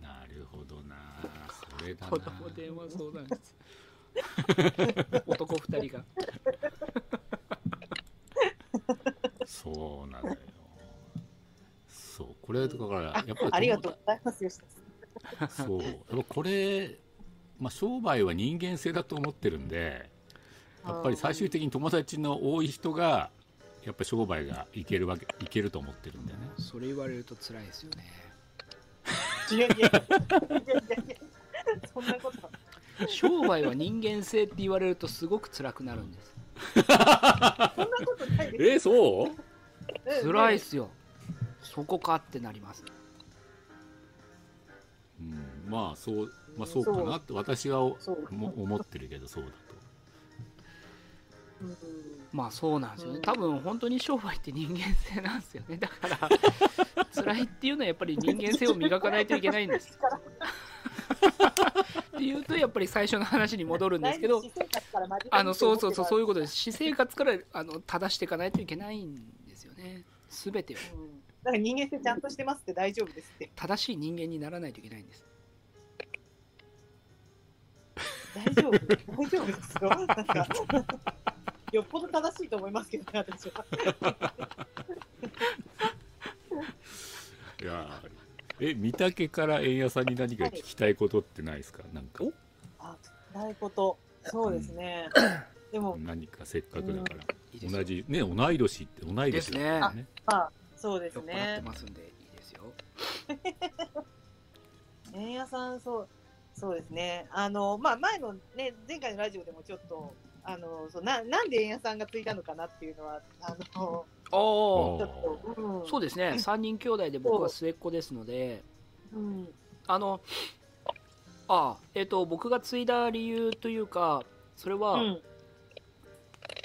なるほどな。それだな。子供電話相談室男二人が。そうなのよ。そうこれだからやっぱりありがとうございます、そう。やっぱこれ、まあ、商売は人間性だと思ってるんでやっぱり最終的に友達の多い人がやっぱ商売がいけるわけいけると思ってるんだよね。それ言われると辛いですよね。いやいやいやいやいやそんなこと。は商売は人間性って言われるとすごく辛くなるんです。そんなことないです。えそう？うん辛いっすよ。そこかってなります。うん、まあそう、まあ、そうかなって私は思ってるけどそうだまあそうなんですよね。うん。多分本当に商売って人間性なんですよね。だから 辛いっていうのはやっぱり人間性を磨かないといけないんです。っていうとやっぱり最初の話に戻るんですけどあのそうそうそうそういうう、ことです。私生活からあの正していかないといけないんですよね。全てを。うん、だから人間性ちゃんとしてますって大丈夫ですって。正しい人間にならないといけないんです。大丈夫？大丈夫ですよ。なんかよっぽど正しいと思いますけどね私は。いやーえ御嶽から円谷さんに何か聞きたいことってないですか、なんか。あないこと。そうですね、でも何かせっかくだから、いいですよ。同じね同い年って同い年だからね。まあそうです酔ってねますんでいいですよ。円谷さんそうそうですね。あのまあ前のね前回のラジオでもちょっとあのそうななんで円谷さんがついたのかなっていうのはあのおちょっと、うん、そうですね。3人兄弟で僕は末っ子ですのでうん。あのあえっ、と僕が継いだ理由というかそれは、うん。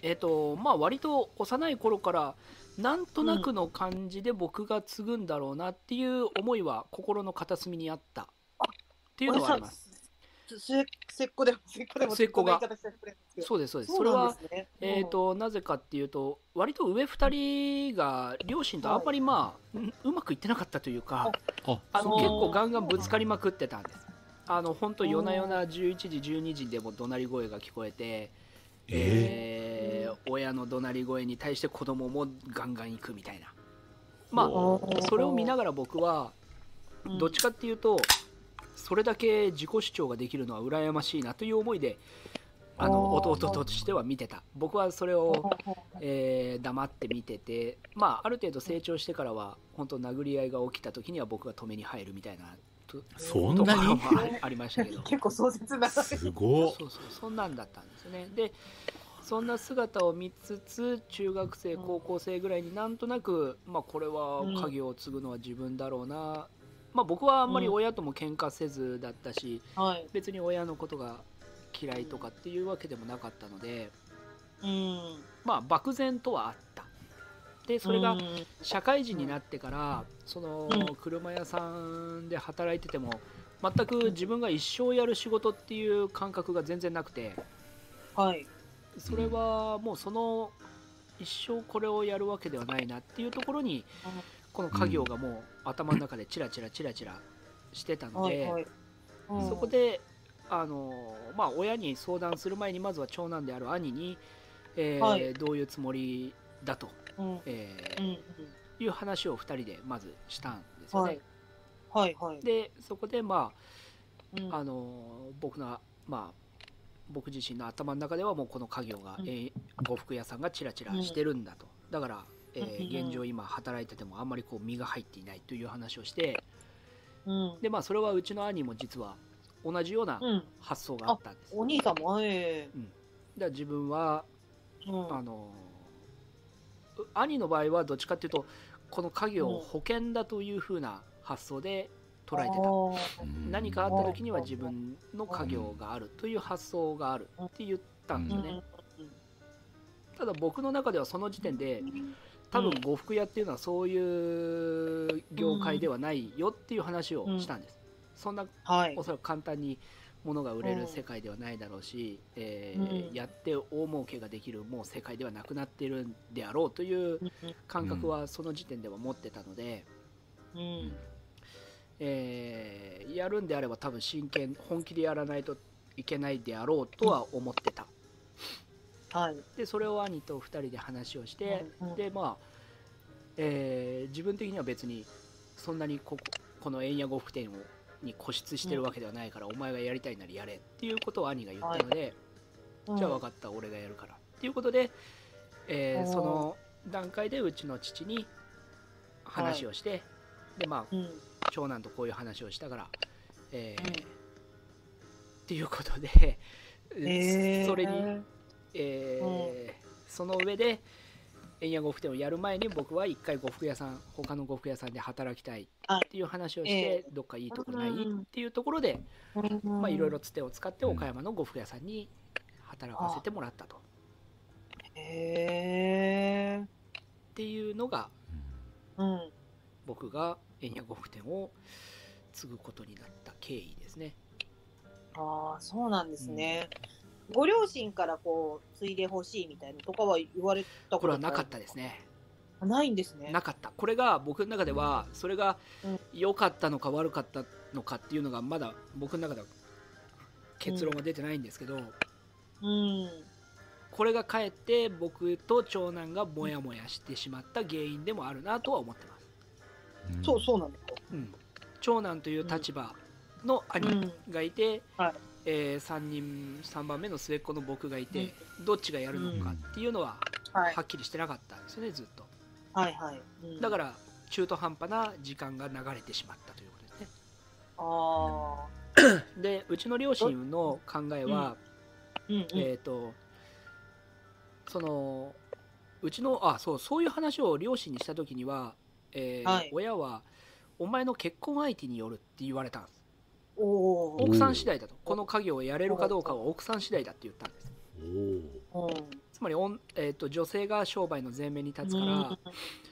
えっ、とまあ割と幼い頃からなんとなくの感じで僕が継ぐんだろうなっていう思いは心の片隅にあったっていうのはありますすせせっこでもせっこでも末っ子が。そうですそうです。それはえー、となぜかっていうと割と上2人が両親とあんまりまあ、うまくいってなかったというか結構ガンガンぶつかりまくってたんです。あの本当夜な夜な11時12時でも怒鳴り声が聞こえて、ええー親の怒鳴り声に対して子供もガンガン行くみたいな。まあそれを見ながら僕はうん。どっちかっていうとそれだけ自己主張ができるのは羨ましいなという思いであの弟としては見てた。僕はそれをえー黙って見てて、まあ、ある程度成長してからは本当殴り合いが起きた時には僕が止めに入るみたいなとそんなに？あありましたけど。結構壮絶な。すごっ。そうそうそんなんだったんですよね。でそんな姿を見つつ中学生高校生ぐらいになんとなく、まあ、これは家業を継ぐのは自分だろうな、まあ、僕はあんまり親とも喧嘩せずだったし、はい。別に親のことが嫌いとかっていうわけでもなかったので、うん。まあ漠然とはあった。でそれがうん。社会人になってからそのうん。車屋さんで働いてても全く自分が一生やる仕事っていう感覚が全然なくてはい。それはもうその一生これをやるわけではないなっていうところにこの家業がもう頭の中でチラチラチラチラしてたのでうん。そこであのまあ親に相談する前にまずは長男である兄にえーはい。どういうつもりだとうん。えーうんいう話を2人でまずしたんですよね。はい。はいはい。でそこでまうん。ああの僕のまあ僕自身の頭の中ではもうこの家業が、うん。えー呉服屋さんがチラチラしてるんだと、だから、えーうん。現状今働いててもあんまりこう身が入っていないという話をしてうん。でまあそれはうちの兄も実は同じようなうん。発想があったんです、だかお兄さんも？えら自分はえうん。あのう兄の場合はどっちかっていうとこの家業を保険だというふうな発想で捉えてた、うん。何かあった時には自分の家業があるという発想があるって言ったんですよね、ただ僕の中ではその時点で多分呉服屋っていうのはそういう業界ではないよっていう話をしたんです、そんなはい。おそらく簡単に物が売れる世界ではないだろうし、えーうん。やって大儲けができるもう世界ではなくなっているんであろうという感覚はその時点では持ってたので、うん。えーやるんであれば多分真剣本気でやらないといけないであろうとは思ってたはい。でそれを兄と2人で話をして、うんうん。でまあ、えー自分的には別にそんなにこここの円谷呉服店をに固執してるわけではないから、お前がやりたいならやれっていうことを兄が言ったので、うん。じゃあ分かった俺がやるから。っていうことで、えーその段階でうちの父に話をして、でまあうん。長男とこういう話をしたから、えーうん。っていうことで、えー。それに、えーその上で円谷呉服店をやる前に僕は一回呉服屋さん他の呉服屋さんで働きたいっていう話をして、えどっかいいところない、うんっていうところでいろいろつてを使って岡山の呉服屋さんに働かせてもらったと。へえ。っていうのがうん。僕が円谷呉服店を継ぐことになった経緯ですね。ああ、そうなんですね。ご両親からこう、継いでほしいみたいなとかは言われたこれはなかったですね。た。ないんですね。なかった。これが僕の中ではそれがうん良かったのか悪かったのかっていうのがまだ僕の中では結論は出てないんですけど、うん。これがかえって僕と長男がモヤモヤしてしまった原因でもあるなとは思ってます。そうそうなんですよ。うん、長男という立場の兄うんがいて、はいえ3人3番目の末っ子の僕がいて、どっちがやるのかっていうのはは。っきりしてなかったんですよねずっとはいはい。うんだから中途半端な時間が流れてしまったということですねああ。でうちの両親の考えは、うんうん。えっ、とそのうちのあそうそういう話を両親にした時には、えーはい親はお前の結婚相手によるって言われたんです。奥さん次第だと。この家業をやれるかどうかは奥さん次第だって言ったんです。つまりおん、えー、と女性が商売の前面に立つから、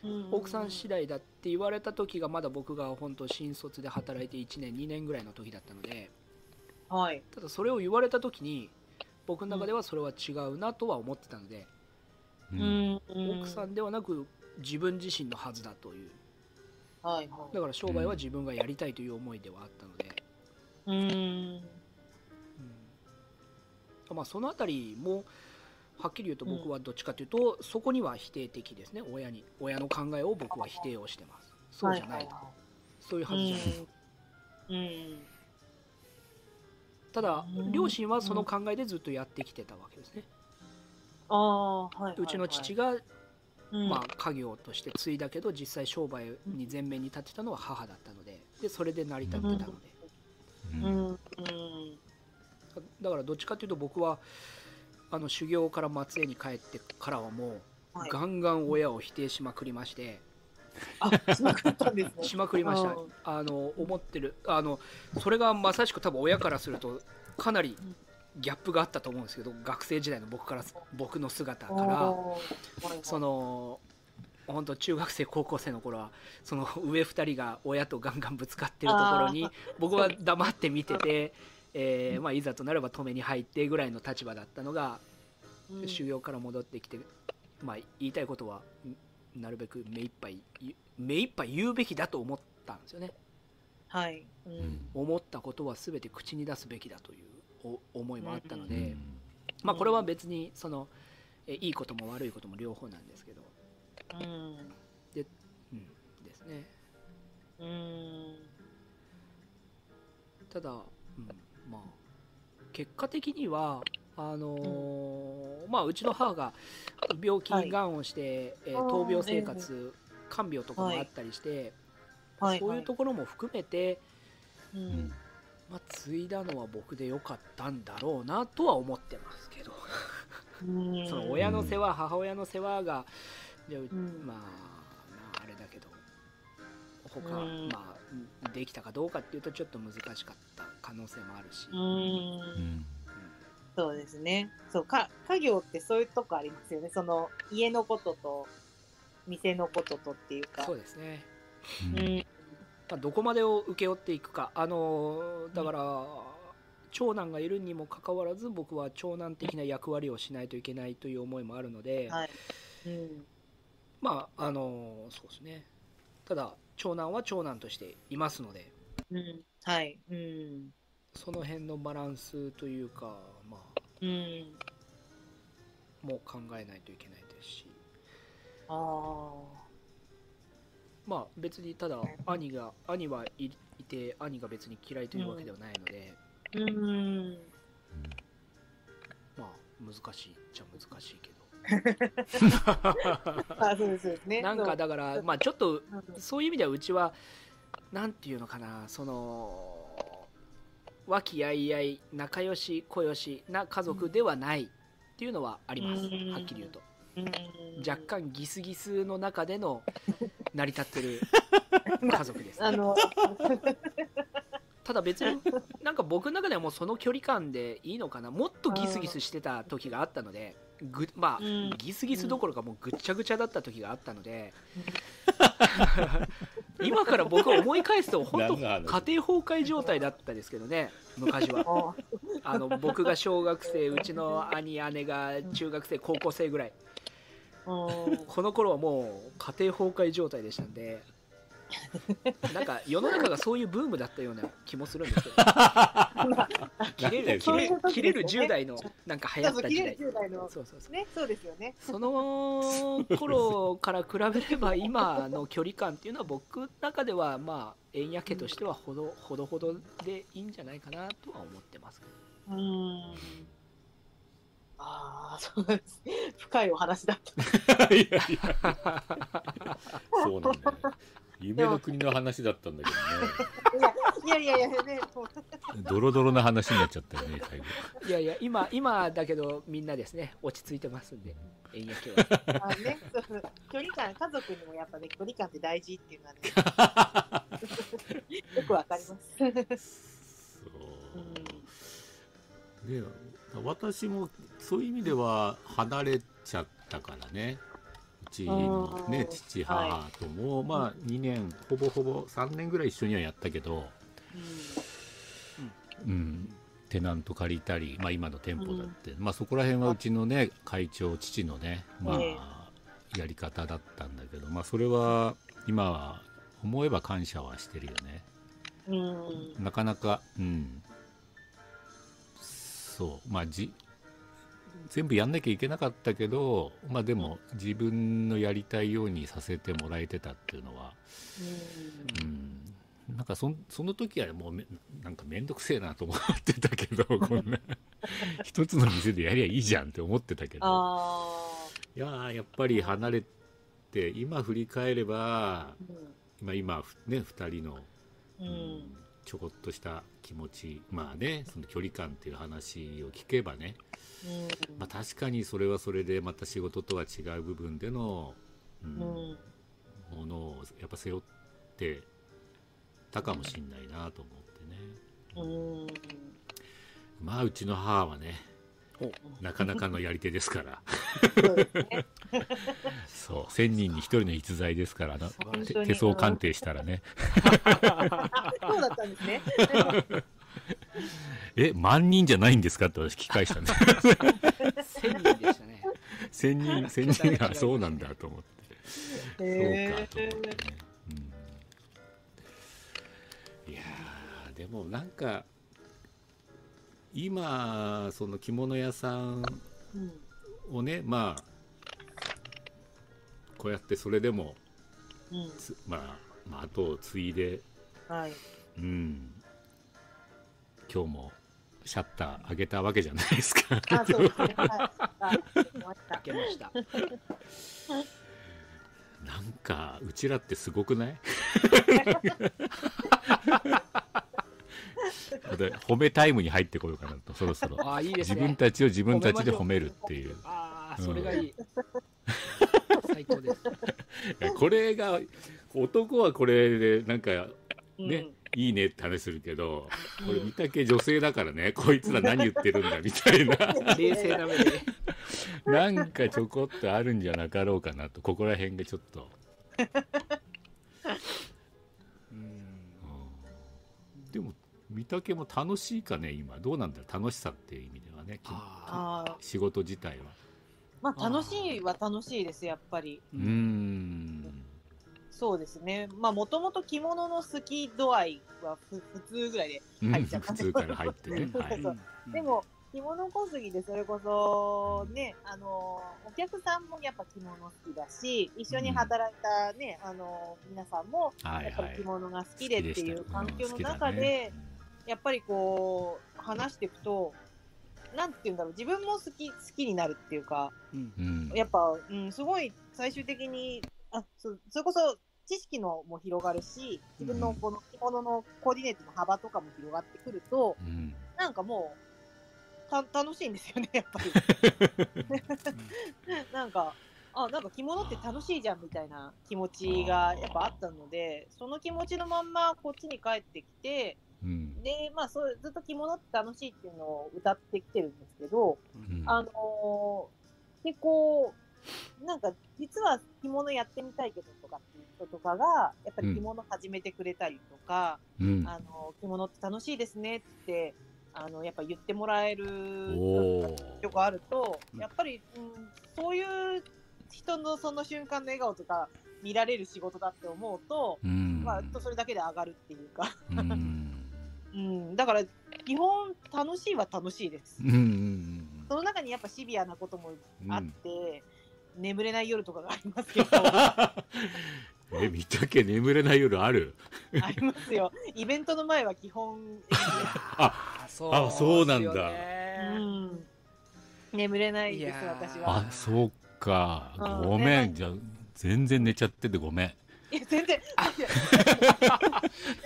うん。奥さん次第だって言われた時がまだ僕が本当新卒で働いて1年2年ぐらいの時だったのではい。ただそれを言われた時に僕の中ではそれは違うなとは思ってたので、ううん。ん。奥さんではなく自分自身のはずだという。はいはい。だから商売は自分がやりたいという思いではあったので、うん。うん。まあ、そのあたりもはっきり言うと僕はどっちかというと、そこには否定的ですね。親に親の考えを僕は否定をしてます。そうじゃないと、そういうはずじゃない。と、うん。うん。ただうん両親はその考えでずっとやってきてたわけですね、ああ、はいはいはい。うちの父が、うん、まあ、家業として継いだけど実際商売に前面に立ってたのは母だったのででそれで成り立ってたので、うん。うん。だからどっちかというと僕はあの修行から松江に帰ってからはもうはい。ガンガン親を否定しまくりまして、あ、しまくったんですね。しまくりましたうんあの思ってるあのそれがまさしく多分親からするとかなりギャップがあったと思うんですけど学生時代の僕から僕の姿からその本当中学生高校生の頃はその 上2人が親とガンガンぶつかってるところに僕は 黙って見てて、えーまあ、いざとなれば止めに入ってぐらいの立場だったのがうん修行から戻ってきて、まあ、言いたいことはんなるべく目いっぱい言目いっぱい言うべきだと思ったんですよねはい。うん。思ったことは全て口に出すべきだというお思いもあったので、うんまあ、これは別にそのえいいことも悪いことも両方なんですけど、うん。うん、ですね。うん。ただ、うん。まあ、結果的にはあのーまあ、うちの母が病気はいがんをして、えーあー闘病生活、看病とかもあったりして、はい。そういうところも含めて、ううんん。まあ、継いだのは僕でよかったんだろうなとは思ってますけど、うん。その親の世話、母親の世話が、でううんまあ、まあ、あれだけど、他、うんまあ、できたかどうかっていうと、ちょっと難しかった可能性もあるし。う。うんんそうですね。そう、か、家業ってそういうとこありますよね。その、家のことと、店のこととっていうか。そうですね、うんうん。まあ、どこまでを請け負っていくか、あのだから、長男がいるにもかかわらず、僕は長男的な役割をしないといけないという思いもあるので、はい。うん。まあ、あのそうですね、ただ、長男は長男としていますので、うん。はい。うん。その辺のバランスというか、まあ、うん。もう考えないといけないですし、ああ。まあ、別にただ、兄が兄はいて兄が別に嫌いというわけではないので、うん。まあ難しいっちゃ難しいけど あ、そうですね。なんかだからまあちょっとそういう意味ではうちはなんていうのかなその和気あいあい仲良し小良しな家族ではないっていうのはあります。うん。はっきり言うと。うん。若干ギスギスの中での成り立ってる 家族です、あの、ただ別になんか僕の中ではもうその距離感でいいのかな。もっとギスギスしてた時があったのでぐまあ、うん。ギスギスどころかもうぐっちゃぐちゃだった時があったので、今から僕思い返すと本当家庭崩壊状態だったですけどね昔は。あの僕が小学生うちの兄姉が中学生高校生ぐらい。うんこの頃はもう家庭崩壊状態でしたんでなんか世の中がそういうブームだったような気もするんですけど 切れる切れる切れる10代のなんか流行った時代切れる10代の。そうそうそうね、そうですよね。その頃から比べれば今の距離感っていうのは僕の中ではまあ円やけとしてはほどほどほどでいいんじゃないかなとは思ってますけどうん。ああ、そうです。深いお話だった。いやいやそうなんだよ夢の国の話だったんだけいやいやいやいやね、ドロドロな話になっちゃったよね最後。いやいや今今だけどみんなですね落ち着いてますんで円やけは。あね、距離感、家族にもやっぱね、距離感って大事っていうのはね、よくわかります。そう。で私もそういう意味では離れちゃったからねうちのねうん父母とも、まあ2年ほぼほぼ3年ぐらい一緒にはやったけど、うん、テナント借りたり、まあ、今の店舗だって、まあ、そこら辺はうちのね会長父のね、まえあ、やり方だったんだけど、まあ、それは今は思えば感謝はしてるよね。うん。なかなか、うん、そう、まあじ、全部やんなきゃいけなかったけど、まあでも、自分のやりたいようにさせてもらえてたっていうのは、うん、なんかそんその時はもうめ、なんかめんどくせえなと思ってたけど、こんな、一つの店でやりゃいいじゃんって思ってたけど、あいやー、やっぱり離れて、今振り返れば、あ。まあ今、ふね、二人の、うん。うん。ちょこっとした気持ちまあねその距離感っていう話を聞けばね、まあ、確かにそれはそれでまた仕事とは違う部分での、うんうん。ものをやっぱ背負ってたかもしんないなと思ってねうん。まあうちの母はねおなかなかのやり手ですから。そうですね。そう。1000人に1人の逸材ですから手手相鑑定したらね。あ、そうだったんですね。え万人じゃないんですかって私聞き返したね。1000人でしたね。1000人1000人がそうなんだと思って。へそうかと思ってえ。ね、うん、いやーでもなんか今その着物屋さんうん。をねまあこうやってそれでもうん。つ、まあ、まあ後を継いではい。うん今日もシャッター上げたわけじゃないですかあ、そうですね。はい。はい。終わった開けましたなんかうちらってすごくない？で褒めタイムに入ってこようかなとそろそろ。ああいいですね。自分たちを自分たちで褒めるっていう。ああそれがいい、最高です。これが男はこれでなんかうん。ね、いいねって話するけどこれ見たけ女性だからねこいつら何言ってるんだみたいな。冷静な目で。なんかちょこっとあるんじゃなかろうかなとここら辺がちょっと、う んうん。でも見たけも楽しいかね今。どうなんだろう。楽しさっていう意味ではね。仕事自体は。まあ、楽しいは楽しいです、やっぱり。うーん。そうですね。まあ、もともと着物の好き度合いはふ普通ぐらいで。うん。入っちゃった。普通から入ってね、はい。でも、着物小杉でそれこそ、ね、あの、お客さんもやっぱ着物好きだし、一緒に働いたね、あの、皆さんも、はいはい。やっぱり着。物が好きでっていう環境の中うん好きでだ、ねやっぱりこう、話していくと、なんて言うんだろう、自分も好き、好きになるっていうか、うんうん。やっぱ、うん、すごい最終的に、あ、そそれこそ知識のも広がるし、自分のこの着物のコーディネートの幅とかも広がってくると、うん。なんかもう、た、楽しいんですよね、やっぱり。なんか、あ、なんか着物って楽しいじゃんみたいな気持ちがやっぱあったので、その気持ちのまんまこっちに帰ってきて、うん。で、まあそう、ずっと着物って楽しいっていうのを歌ってきてるんですけど、うんあのー結構、なんか実は着物やってみたいけどとかっていう人とかが、やっぱり着物始めてくれたりとか、うん。あの、着物って楽しいですねって、あの、やっぱ言ってもらえるおとこあるとう、んやっぱり、うん、そういう人のその瞬間の笑顔とか見られる仕事だって思うと、うん。まあ、それだけで上がるっていうか、うん。うん、だから、基本楽しいは楽しいです。うんうんその中にやっぱシビアなこともうん。あって、眠れない夜とかがありますけど、え、見たけ？眠れない夜ある？ありますよ。イベントの前は基本、あそうあそうなんだうねん、眠れないです、私は。あ、そうか。うんごめん。ねじゃあ、全然寝ちゃっててごめん。いや、全然。い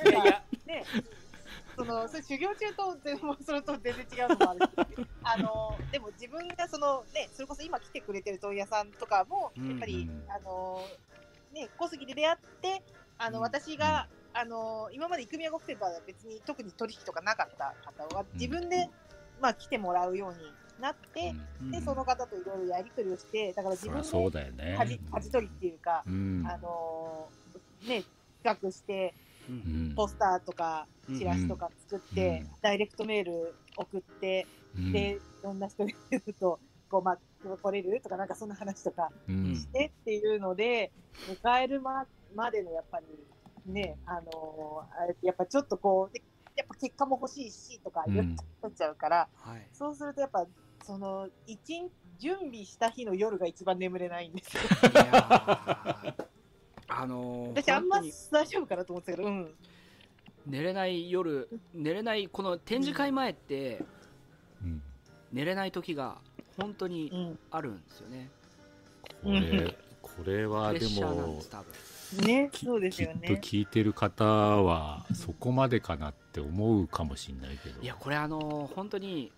やいやね、その、それ修行中と全然、それと全然違うのもあるし、あの、でも自分がその、ね、それこそ今来てくれてる問屋さんとかも、うんやっぱり、うんあの、ね、小杉で出会って、あの、うん私が、あの、今まで育宮呉服店とは別に特に取引とかなかった方は、自分で、まあ来てもらうようになって、うんで、その方といろいろやり取りをして、だから自分でだよね。舵舵取りっていうか、うん。あのーね、企画して、ううん。んポスターとか、うん。チラシとか作って、うん。ダイレクトメール送って、うん。で、いろんな人に言うと、こう、まあ、来れるとか、なんかそんな話とかうん。してっていうので、迎えるままでのやっぱり、ね、あのーやっぱちょっとこう、でやっぱ結果も欲しいしとかうん。言っちゃうから、はい。そうするとやっぱ、その、一日、準備した日の夜が一番眠れないんですよ。あのー私あんま大丈夫かなと思ってたけど、うん。寝れない夜寝れないこの展示会前ってうん寝れない時が本当にうん。あるんですよねこれ、これはでもね、きそうですきっとよね。聞いてる方は、そこまでかなって思うかもしれないけど。いやこれあのー本当に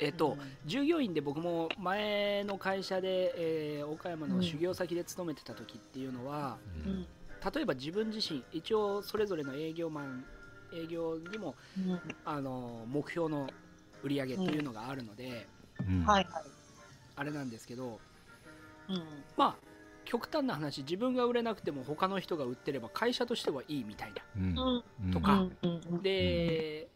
えっと、従業員で僕も前の会社で、えー岡山の修行先で勤めてた時っていうのは、ううんん。例えば自分自身一応それぞれの営業マン営業にもうん。あの目標の売り上げっていうのがあるので、うんはいはい。あれなんですけどうん。まあ極端な話自分が売れなくても他の人が売ってれば会社としてはいいみたいなうんうん。とかうん。うん。で、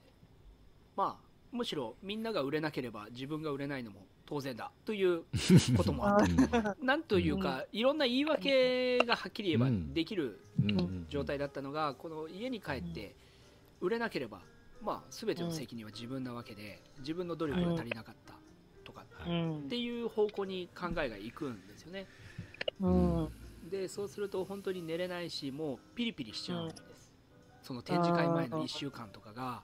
まあむしろみんなが売れなければ自分が売れないのも当然だという こともあってなんというか、いろんな言い訳がはっきり言えばうんできる状態だったのが、この家に帰って売れなければ、まあ、全ての責任は自分なわけで自分の努力が足りなかったとかっていう方向に考えがいくんですよね。うん。でそうすると本当に寝れないしもうピリピリしちゃうんです、その展示会前の1週間とかが、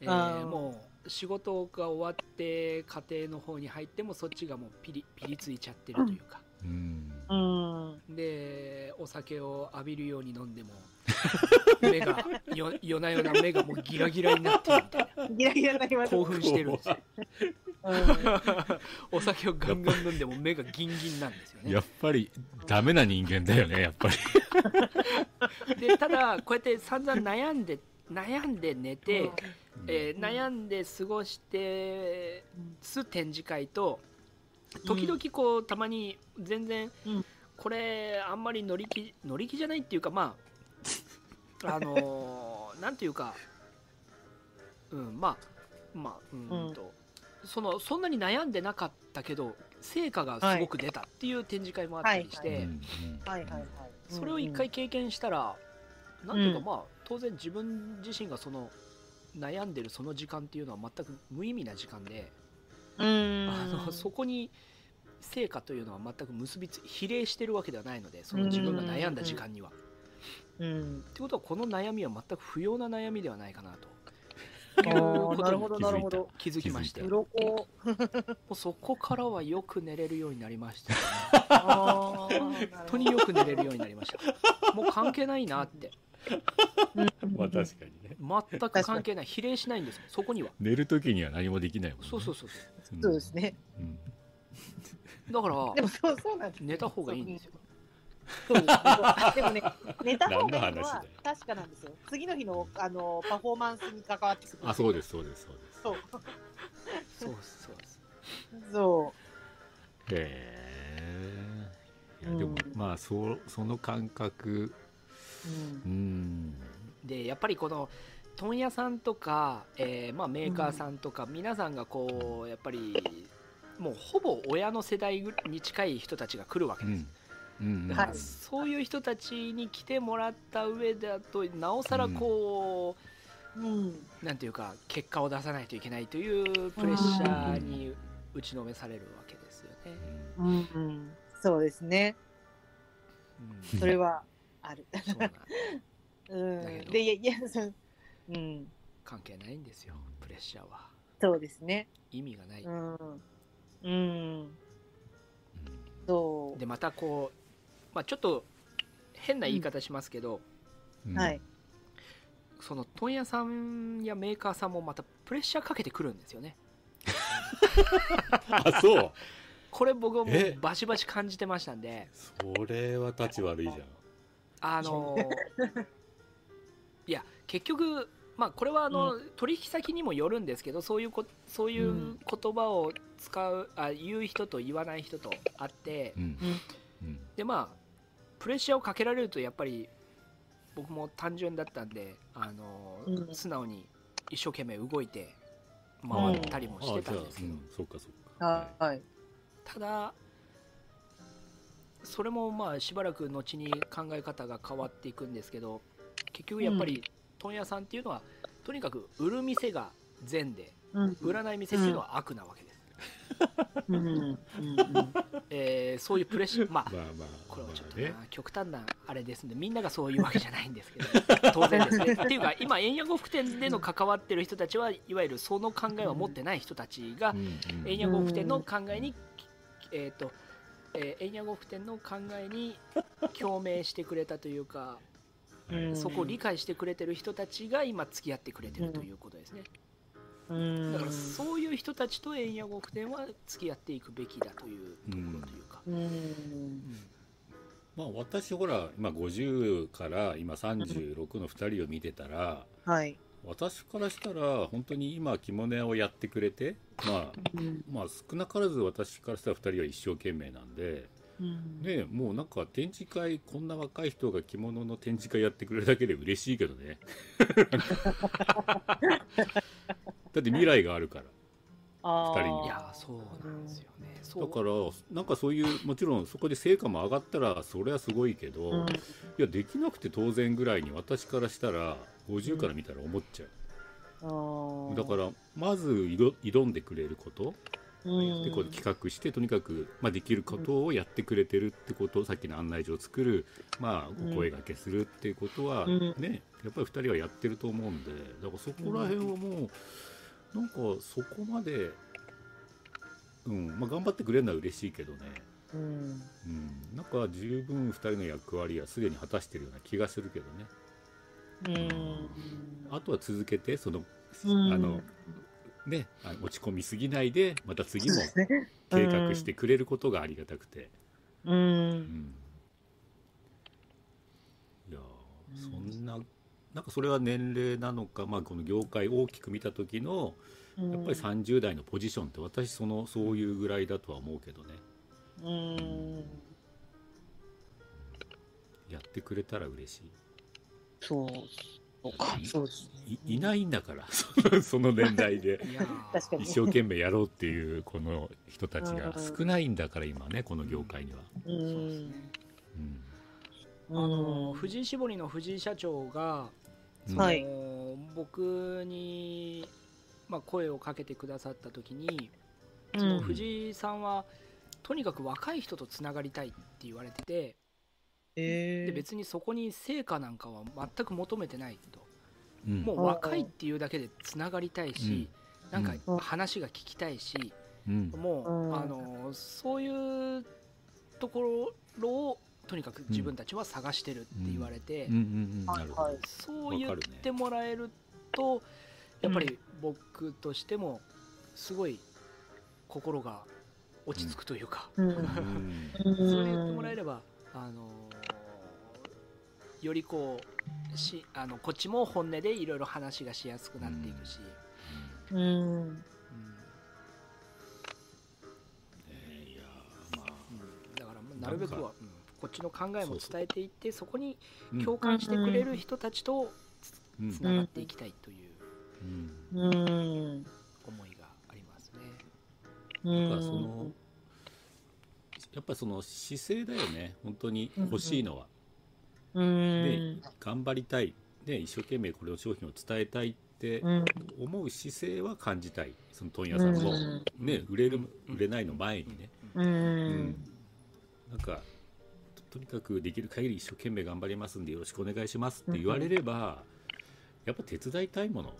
えー。もう仕事が終わって家庭の方に入ってもそっちがもうピリピリついちゃってるというか、うん。うん。でお酒を浴びるように飲んでも 目がよ夜な夜な目がもうギラギラになってるみたいな。ギラギラになります。興奮してるんですよ。うん。お酒をガンガン飲んでも目がギンギンなんですよね。やっぱりダメな人間だよねやっぱり。でただこうやって散々悩んで悩んで寝て、えーうん悩んで過ごしてす展示会とうん。時々こうたまに全然うん。これあんまり乗り気乗り気じゃないっていうかまあ あのーなんていうかうんまあまあうーんと、そのそんなに悩んでなかったけど成果がすごく出たっていう展示会もあったりして、はいうんはい。それを一回経験したら、なんていうかうんまあ当然自分自身がその悩んでるその時間っていうのは全く無意味な時間で、うーん。あのそこに成果というのは全く結びつ比例してるわけではないのでその自分が悩んだ時間には。うん。ってことはこの悩みは全く不要な悩みではないかなとなるほど、なるほど。気づきましても鱗。うそこからはよく寝れるようになりました、ね、本当によく寝れるようになりましたもう関係ないなってまあ確かにね。全く関係ない。比例しないんですよそこには。寝る時には何もできないもんね。そうそうそうそん。そうですね。うん。うだからでもそう、そうなんです。寝た方がいいんですよ。そうですね。でもね、寝た方がいいのは確かなんですよ。次の日のあのパフォーマンスに関わってくる。あそうですそうですそうです。そう。そうそうですそへえいやでも、うん。まあそその感覚う。うんうんでやっぱりこの問屋さんとか、えーまあ、メーカーさんとか、皆さんがこうやっぱりもうほぼ親の世代に近い人たちが来るわけです、うんうんそういう人たちに来てもらった上だとなおさらこう、うん。なんていうか結果を出さないといけないというプレッシャーに打ちのめされるわけですよね。うん。うん。そうですね。うんそれはある。そうなんで、いや、いや、そううん。関係ないんですよプレッシャーはそうですね。意味がない、うん。うん。そう。でまたこう、まあ、ちょっと変な言い方しますけど、うんはい。その問屋さんやメーカーさんもまたプレッシャーかけてくるんですよね あそうこれ僕はもバシバシ感じてましたんでそれは立ち悪いじゃんあの いや結局まあこれはあの、取引先にもよるんですけどそういうこそういううん。言葉を使うあ言う人と言わない人とあってうん。うん。うん。でまあプレッシャーをかけられるとやっぱり僕も単純だったんであの、うん。素直に一生懸命動いて回ったりもしてたんですけど、そっかそっか。はい。ただそれもまあしばらく後に考え方が変わっていくんですけど結局やっぱり問屋さんっていうのはとにかく売る店が善でうん。売らない店っていうのは悪なわけです、うん。うん。えーそういうプレッシャーまあまあまあこれはちょっとまあねな極端なあれですんでみんながそういうわけじゃないんですけど 当然ですね。っていうか今円谷呉服店での関わってる人たちはいわゆるその考えを持ってない人たちが円谷呉服店の考えにえっ、とえー円谷呉服店の考えに共鳴してくれたというかうんそこを理解してくれてる人たちが今付き合ってくれてるということですねうん。だからそういう人たちと円谷呉服店は付き合っていくべきだというところというか、うん。うんまあ私ほら今50から今36の2人を見てたらはい。私からしたら本当に今着物屋をやってくれてまあうん。まあ少なからず私からしたら2人は一生懸命なんでうん。ねもうなんか展示会こんな若い人が着物の展示会やってくれるだけで嬉しいけどね。だって未来があるからあー。二人に。いやそうなんですよね、そだうからなんかそういうもちろんそこで成果も上がったらそれはすごいけど、うん。いやできなくて当然ぐらいに私からしたら50から見たら思っちゃう、あーだからまず挑挑んでくれること、うん。でこう企画してとにかく、まあ、できることをやってくれてるってこと、さっきの案内状を作る、まあ、お声がけするっていうことは、うん。ねやっぱり2人はやってると思うんで。だからそこら辺はもう、なんかそこまで、うん。まあ、頑張ってくれるのは嬉しいけどね、うん。うん、なんか十分2人の役割はすでに果たしてるような気がするけどね。うん。あとは続けてその、うん。あのね落ち込みすぎないでまた次も計画してくれることがありがたくて、う。うん。ん。いやーそんななんかそれは年齢なのか、まあ、この業界大きく見た時のやっぱり30代のポジションって私そのそういうぐらいだとは思うけどね。うん。やってくれたら嬉しそう。そうか。そうです。いい いないんだから その年代で。一生懸命やろうっていうこの人たちが少ないんだから今ねこの業界には、うそうですん。ね。うん。あの藤井絞りの藤井社長が、うん。僕に、まあ、声をかけてくださった時にうん。その藤井さんはとにかく若い人とつながりたいって言われててえで別にそこに成果なんかは全く求めてないと。うん。もう若いっていうだけでつながりたいし、なんかうん。話が聞きたいし、うん。もう、うん。あのそういうところをとにかく自分たちは探してるって言われて、そう言ってもらえるとやっぱり僕としてもすごい心が落ち着くというか、そう言ってもらえれば、あのよりこうしあのこっちも本音でいろいろ話がしやすくなっていくし、うん。うん。ねいやまあ。うん。だからなるべくは、うん。こっちの考えも伝えていってそこにうん共感してくれる人たちとうん。つながっていきたいという思いがありますね。うん。だからそのやっぱりその姿勢だよね。本当に欲しいのは、うんで頑張りたい。で一生懸命これを商品を伝えたいってうん。思う姿勢は感じたい。その問屋さんも、うん。ね売れる売れないの前にね、ううん。んなんかととにかくできる限り一生懸命頑張りますんでよろしくお願いしますって言われれば、やっぱ手伝いたいもの、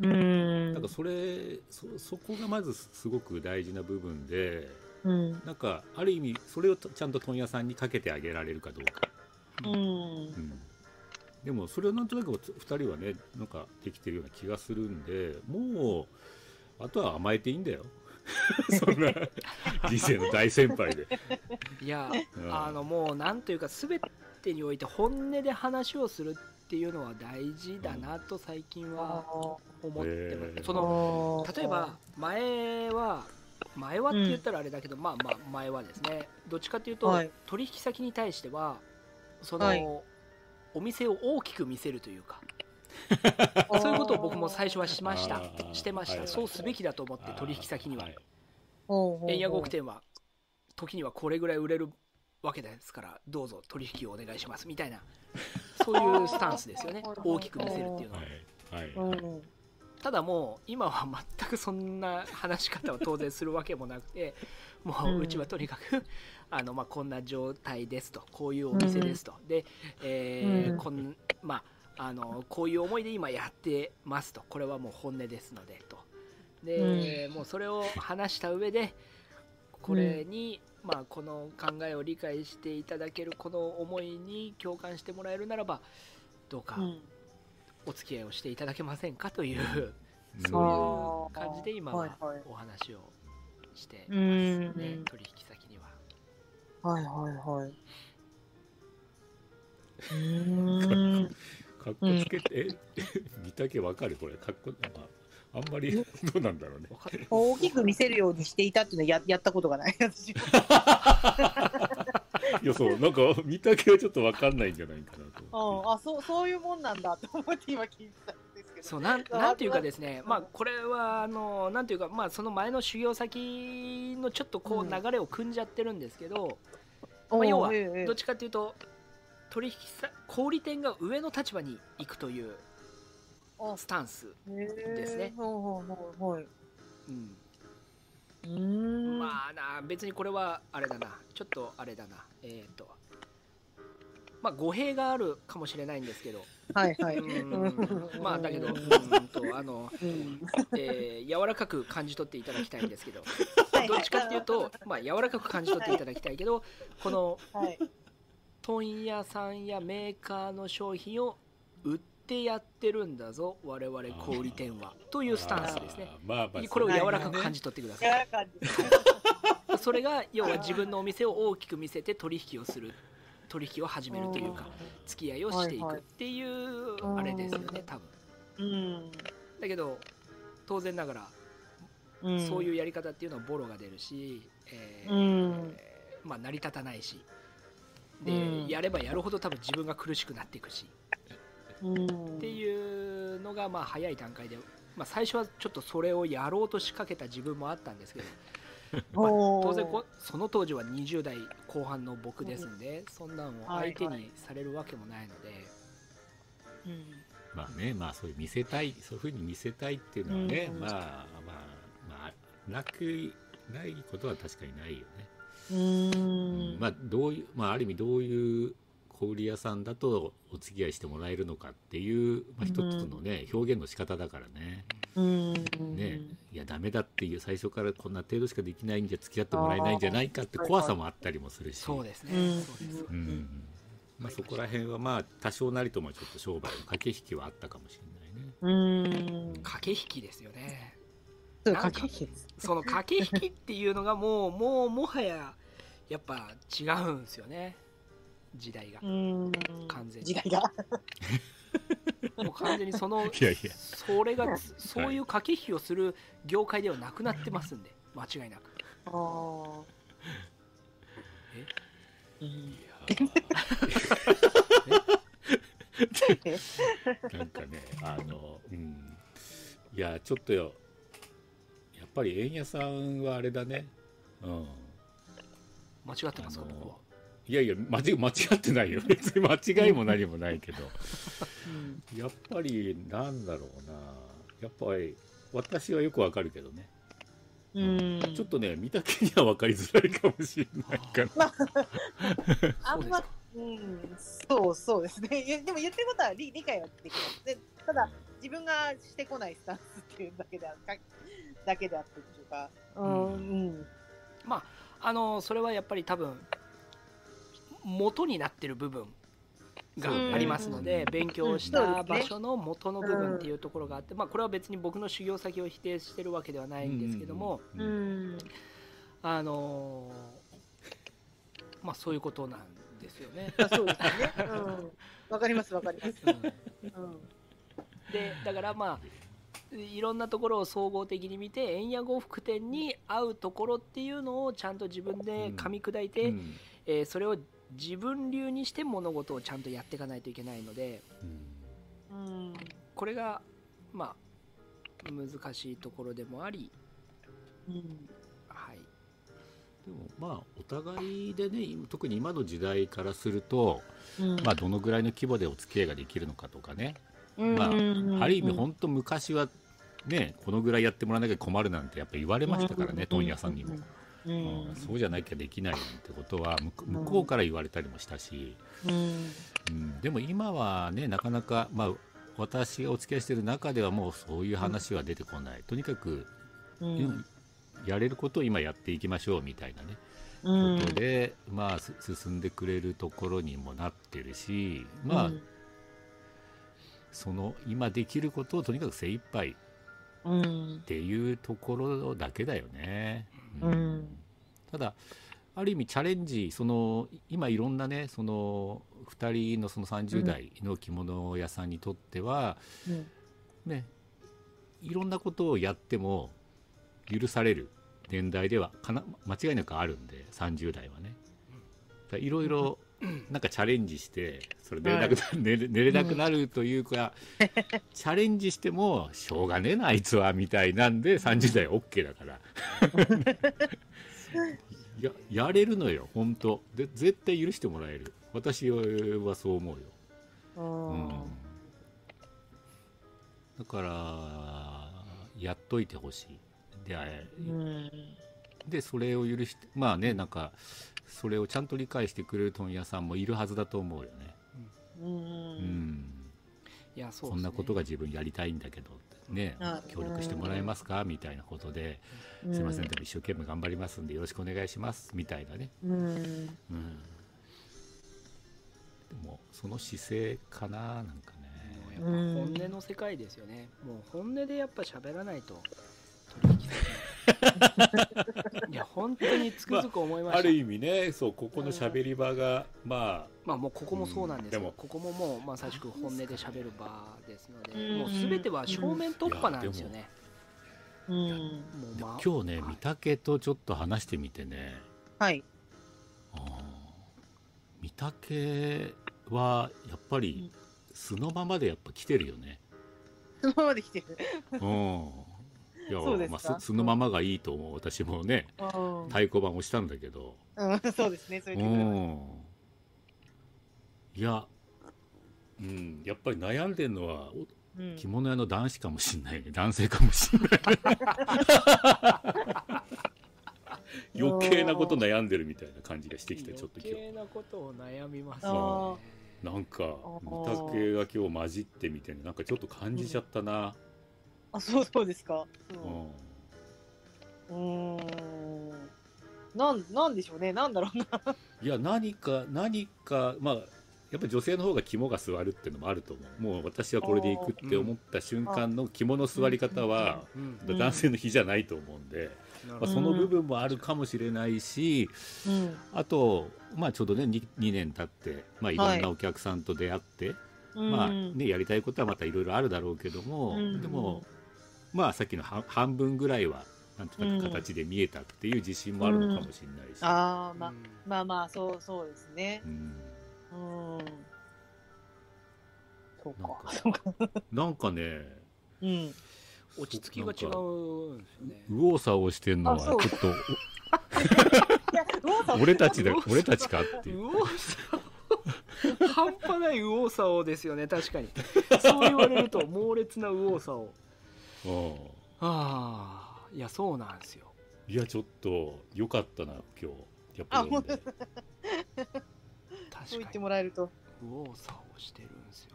うんうん。なんかそれそそこがまずすごく大事な部分でうん。なんかある意味それをちゃんと問屋さんにかけてあげられるかどうか、うん。うん、でもそれをなんとなく2人はねなんかできてるような気がするんでもうあとは甘えていいんだよ。そんな人生の大先輩で、いやうん。あのもうなんというか全てにおいて本音で話をするっていうのは大事だなと最近は思ってます、へー。その例えば前は前はって言ったらあれだけど、まあまあ前はですね。どっちかっていうと、はい。取引先に対してはその、はい。お店を大きく見せるというか。そういうことを僕も最初はしました。してました、はいはいそうすべきだと思って取引先には、い。円谷極店は時にはこれぐらい売れるわけですからどうぞ取引をお願いしますみたいなそういうスタンスですよね。大きく見せるっていうのは。はい。はい、うんただもう今は全くそんな話し方を当然するわけもなくて もううちはとにかく あの、まあ、こんな状態ですとこういうお店ですと。で、えーうん。こんまあ、あのこういう思いで今やってますと。これはもう本音ですのでと。で、もうそれを話した上でこれに、まあ、この考えを理解していただけるこの思いに共感してもらえるならばどうかうんお付き合いをしていただけませんかといううん。そういう感じで今ははいはい。お話をしてますうんね、取引先には。はいはいはい。かっこつけて、え 見たけわかるこれ。かっこ、まあ、あんまりどうなんだろうね。大きく見せるようにしていたっていうのはややったことがない。私 いやそうなんか見たけはちょっとわかんないんじゃないかなと。う思ん、あそうそういうもんなんだと思って今聞いてたんですけど。そうなんなんていうかですね、まあ、これはあのなんていうか、まあ、その前の修行先のちょっとこうんう流れを組んじゃってるんですけど、おーまあ、要はええどっちかっていうと取引先小売店が上の立場に行くというあ。スタンス、ですね。ほうほうほうはい。うん。うーん。まあな別にこれはあれだな。ちょっとあれだなえっ、とまあ語弊があるかもしれないんですけど。はいはい。うん。まあだけどううんんとあの、うん。えー柔らかく感じ取っていただきたいんですけど。はいどっちかっていうと、まあ、柔らかく感じ取っていただきたいけどこのはい。問屋さんやメーカーの商品を売ってやってるんだぞ我々小売店は。というスタンスですね。まあまあこれを柔らかく感じ取ってくだ柔さい。それが要は自分のお店を大きく見せて取引をする取引を始めるというか付き合いをしていくっていうあれですよね多分。うん。だけど当然ながらうん。そういうやり方っていうのはボロが出るし、えーうん。まあ、成り立たないし。で、うん。やればやるほど多分自分が苦しくなっていくし。うん。っていうのがまあ早い段階で、まあ、最初はちょっとそれをやろうと仕掛けた自分もあったんですけど、まあ当然こその当時は20代後半の僕ですんでそんなんを相手にされるわけもないので、うんまあねまあそういう見せたいそういうふうに見せたいっていうのはね、うんまあまあまあなくないことは確かにないよね、うーん。まあどういうまあある意味どういう小売屋さんだとお付き合いしてもらえるのかっていう、まあ、一つのね、表現の仕方だからね。うん。ね。いやダメだっていう最初からこんな程度しかできないんじゃ付き合ってもらえないんじゃないかって怖さもあったりもするし。そうですね、うん。そうですうん。まあ、そこら辺はまあ多少なりともちょっと商売の駆け引きはあったかもしれないね。うん。駆け引きですよね。駆け引き。その駆け引きっていうのがもうもうもはややっぱ違うんですよね時代が。うん。完全に。時代が。もう完全にその いやいや。それがそういう駆け引きをする業界ではなくなってますんで。間違いなく。ああ。え？うん。なんかねあのうん。いやちょっとよ。やっぱり円屋さんはあれだね。うん。間違ってますか僕はいやいや間違間違ってないよ 別に間違いも何もないけどうんやっぱりなんだろうなやっぱり私はよくわかるけどねうん。ちょっとね見たけには分かりづらいかもしれないから あんま、うん、そうそうですね。でも言ってることは理理解はできます。でただ、自分がしてこないスタンスっていうだけであかだけであってっていうか、うん、うん。まああのそれはやっぱり多分元になってる部分がありますので、うん勉強した場所の元の部分っていうところがあって、うまあこれは別に僕の修行先を否定してるわけではないんですけども、うんうん。あのまあそういうことなんですよね。あそうですよね。うん。わかります、わかります。うんうん。でだからまあいろんなところを総合的に見て円屋呉服店に合うところっていうのをちゃんと自分で噛み砕いて、うんえーそれを自分流にして物事をちゃんとやっていかないといけないのでうん。これがまあ難しいところでもあり、うん。はい、でもまあお互いでね今特に今の時代からすると、うん。まあ、どのぐらいの規模でお付き合いができるのかとかね、うん。まあうん。ある意味本当昔はねこのぐらいやってもらわなきゃ困るなんてやっぱ言われましたからね問屋さんにも、うん。うんそうじゃなきゃできないなんてことは向こうから言われたりもしたし、うん。うん、でも今はねなかなか、まあ、私がお付き合いしてる中ではもうそういう話は出てこない、とにかく、うんやれることを今やっていきましょうみたいなね。うん。ことで、まあ、す進んでくれるところにもなってるし、まあうん。その今できることをとにかく精一杯うん。っていうところだけだよね。うん。ただある意味チャレンジその今いろんなねその2人のその30代の着物屋さんにとっては、うん。ねいろんなことをやっても許される年代ではかな間違いなくあるんで30代はね。だからいろいろなんかチャレンジしてそれ寝れなくな,、寝れ寝れなくなるというか、チャレンジしてもしょうがねえなあいつはみたいなんで30代 OK だから。ややれるのよ本当。で絶対許してもらえる。私はそう思うよ、うんうん、だからやっといてほしい。ででそれを許してまあねなんかそれをちゃんと理解してくれる問屋さんもいるはずだと思うよね、ううん。ん、いやそうですね。こんなことが自分やりたいんだけどねはい協力してもらえますか？みたいなことで、うん。すいませんでも一生懸命頑張りますんでよろしくお願いします。みたいなね、うん。うん、でもその姿勢かななんかね。やっぱ本音の世界ですよね、もう本音でやっぱ喋らないと取引先いや本当につくづく思いました、ある意味ねそうここの喋り場がままあもうここもそうなんですよ、うんでもここももうまさしく本音で喋る場ですので、うん。もう全ては正面突破なんですよね、うん。もうあまあ今日ねはい。御嶽とちょっと話してみてね。はい。あー。御嶽はやっぱり素のままでやっぱ来てるよね。そのままで来てる。うん。いやそうですか？まあ、素素のままがいいと思う私もね。うん。太鼓判をしたんだけど、うんそうですねそうういうん、いやうん、やっぱり悩んでるのはおうん。着物屋の男子かもしれないね。男性かもしれない。余計なこと悩んでるみたいな感じがしてきてちょっと今余計なことを悩みますあよ日なんかー。御嶽が今日混じってみてねなんかちょっと感じちゃったな、あ、そうそうですか。ううん。うーん。なん、なんでしょうね。なんだろうな。いや何か何かまあやっぱ女性の方が肝が座るっていうのもあると思うもう私はこれでいくって思った瞬間の肝の座り方は男性の比じゃないと思うんで、まあ、その部分もあるかもしれないし、うん。あと、まあ、ちょうどね 2, 2年経って、まあ、いろんなお客さんと出会って、まあうんね、やりたいことはまたいろいろあるだろうけども、うんでも、まあ、さっきの半半分ぐらいはなんとなく形で見えたっていう自信もあるのかもしれないし。ああ、まあうん、まあまあ、そう、そうですねう。んうん。そうなんか。かそうか。なんかねうん落ち着きが違うんですよね右往左往してんのはちょっと 俺たちだ俺たちかっていう。半端ない右往左往ですよね確かにそう言われると猛烈な右往左往うんああいやそうなんですよ。いやちょっと良かったな今日。やっぱり読んで確そう言ってかにもらえると。右往左往してるんですよ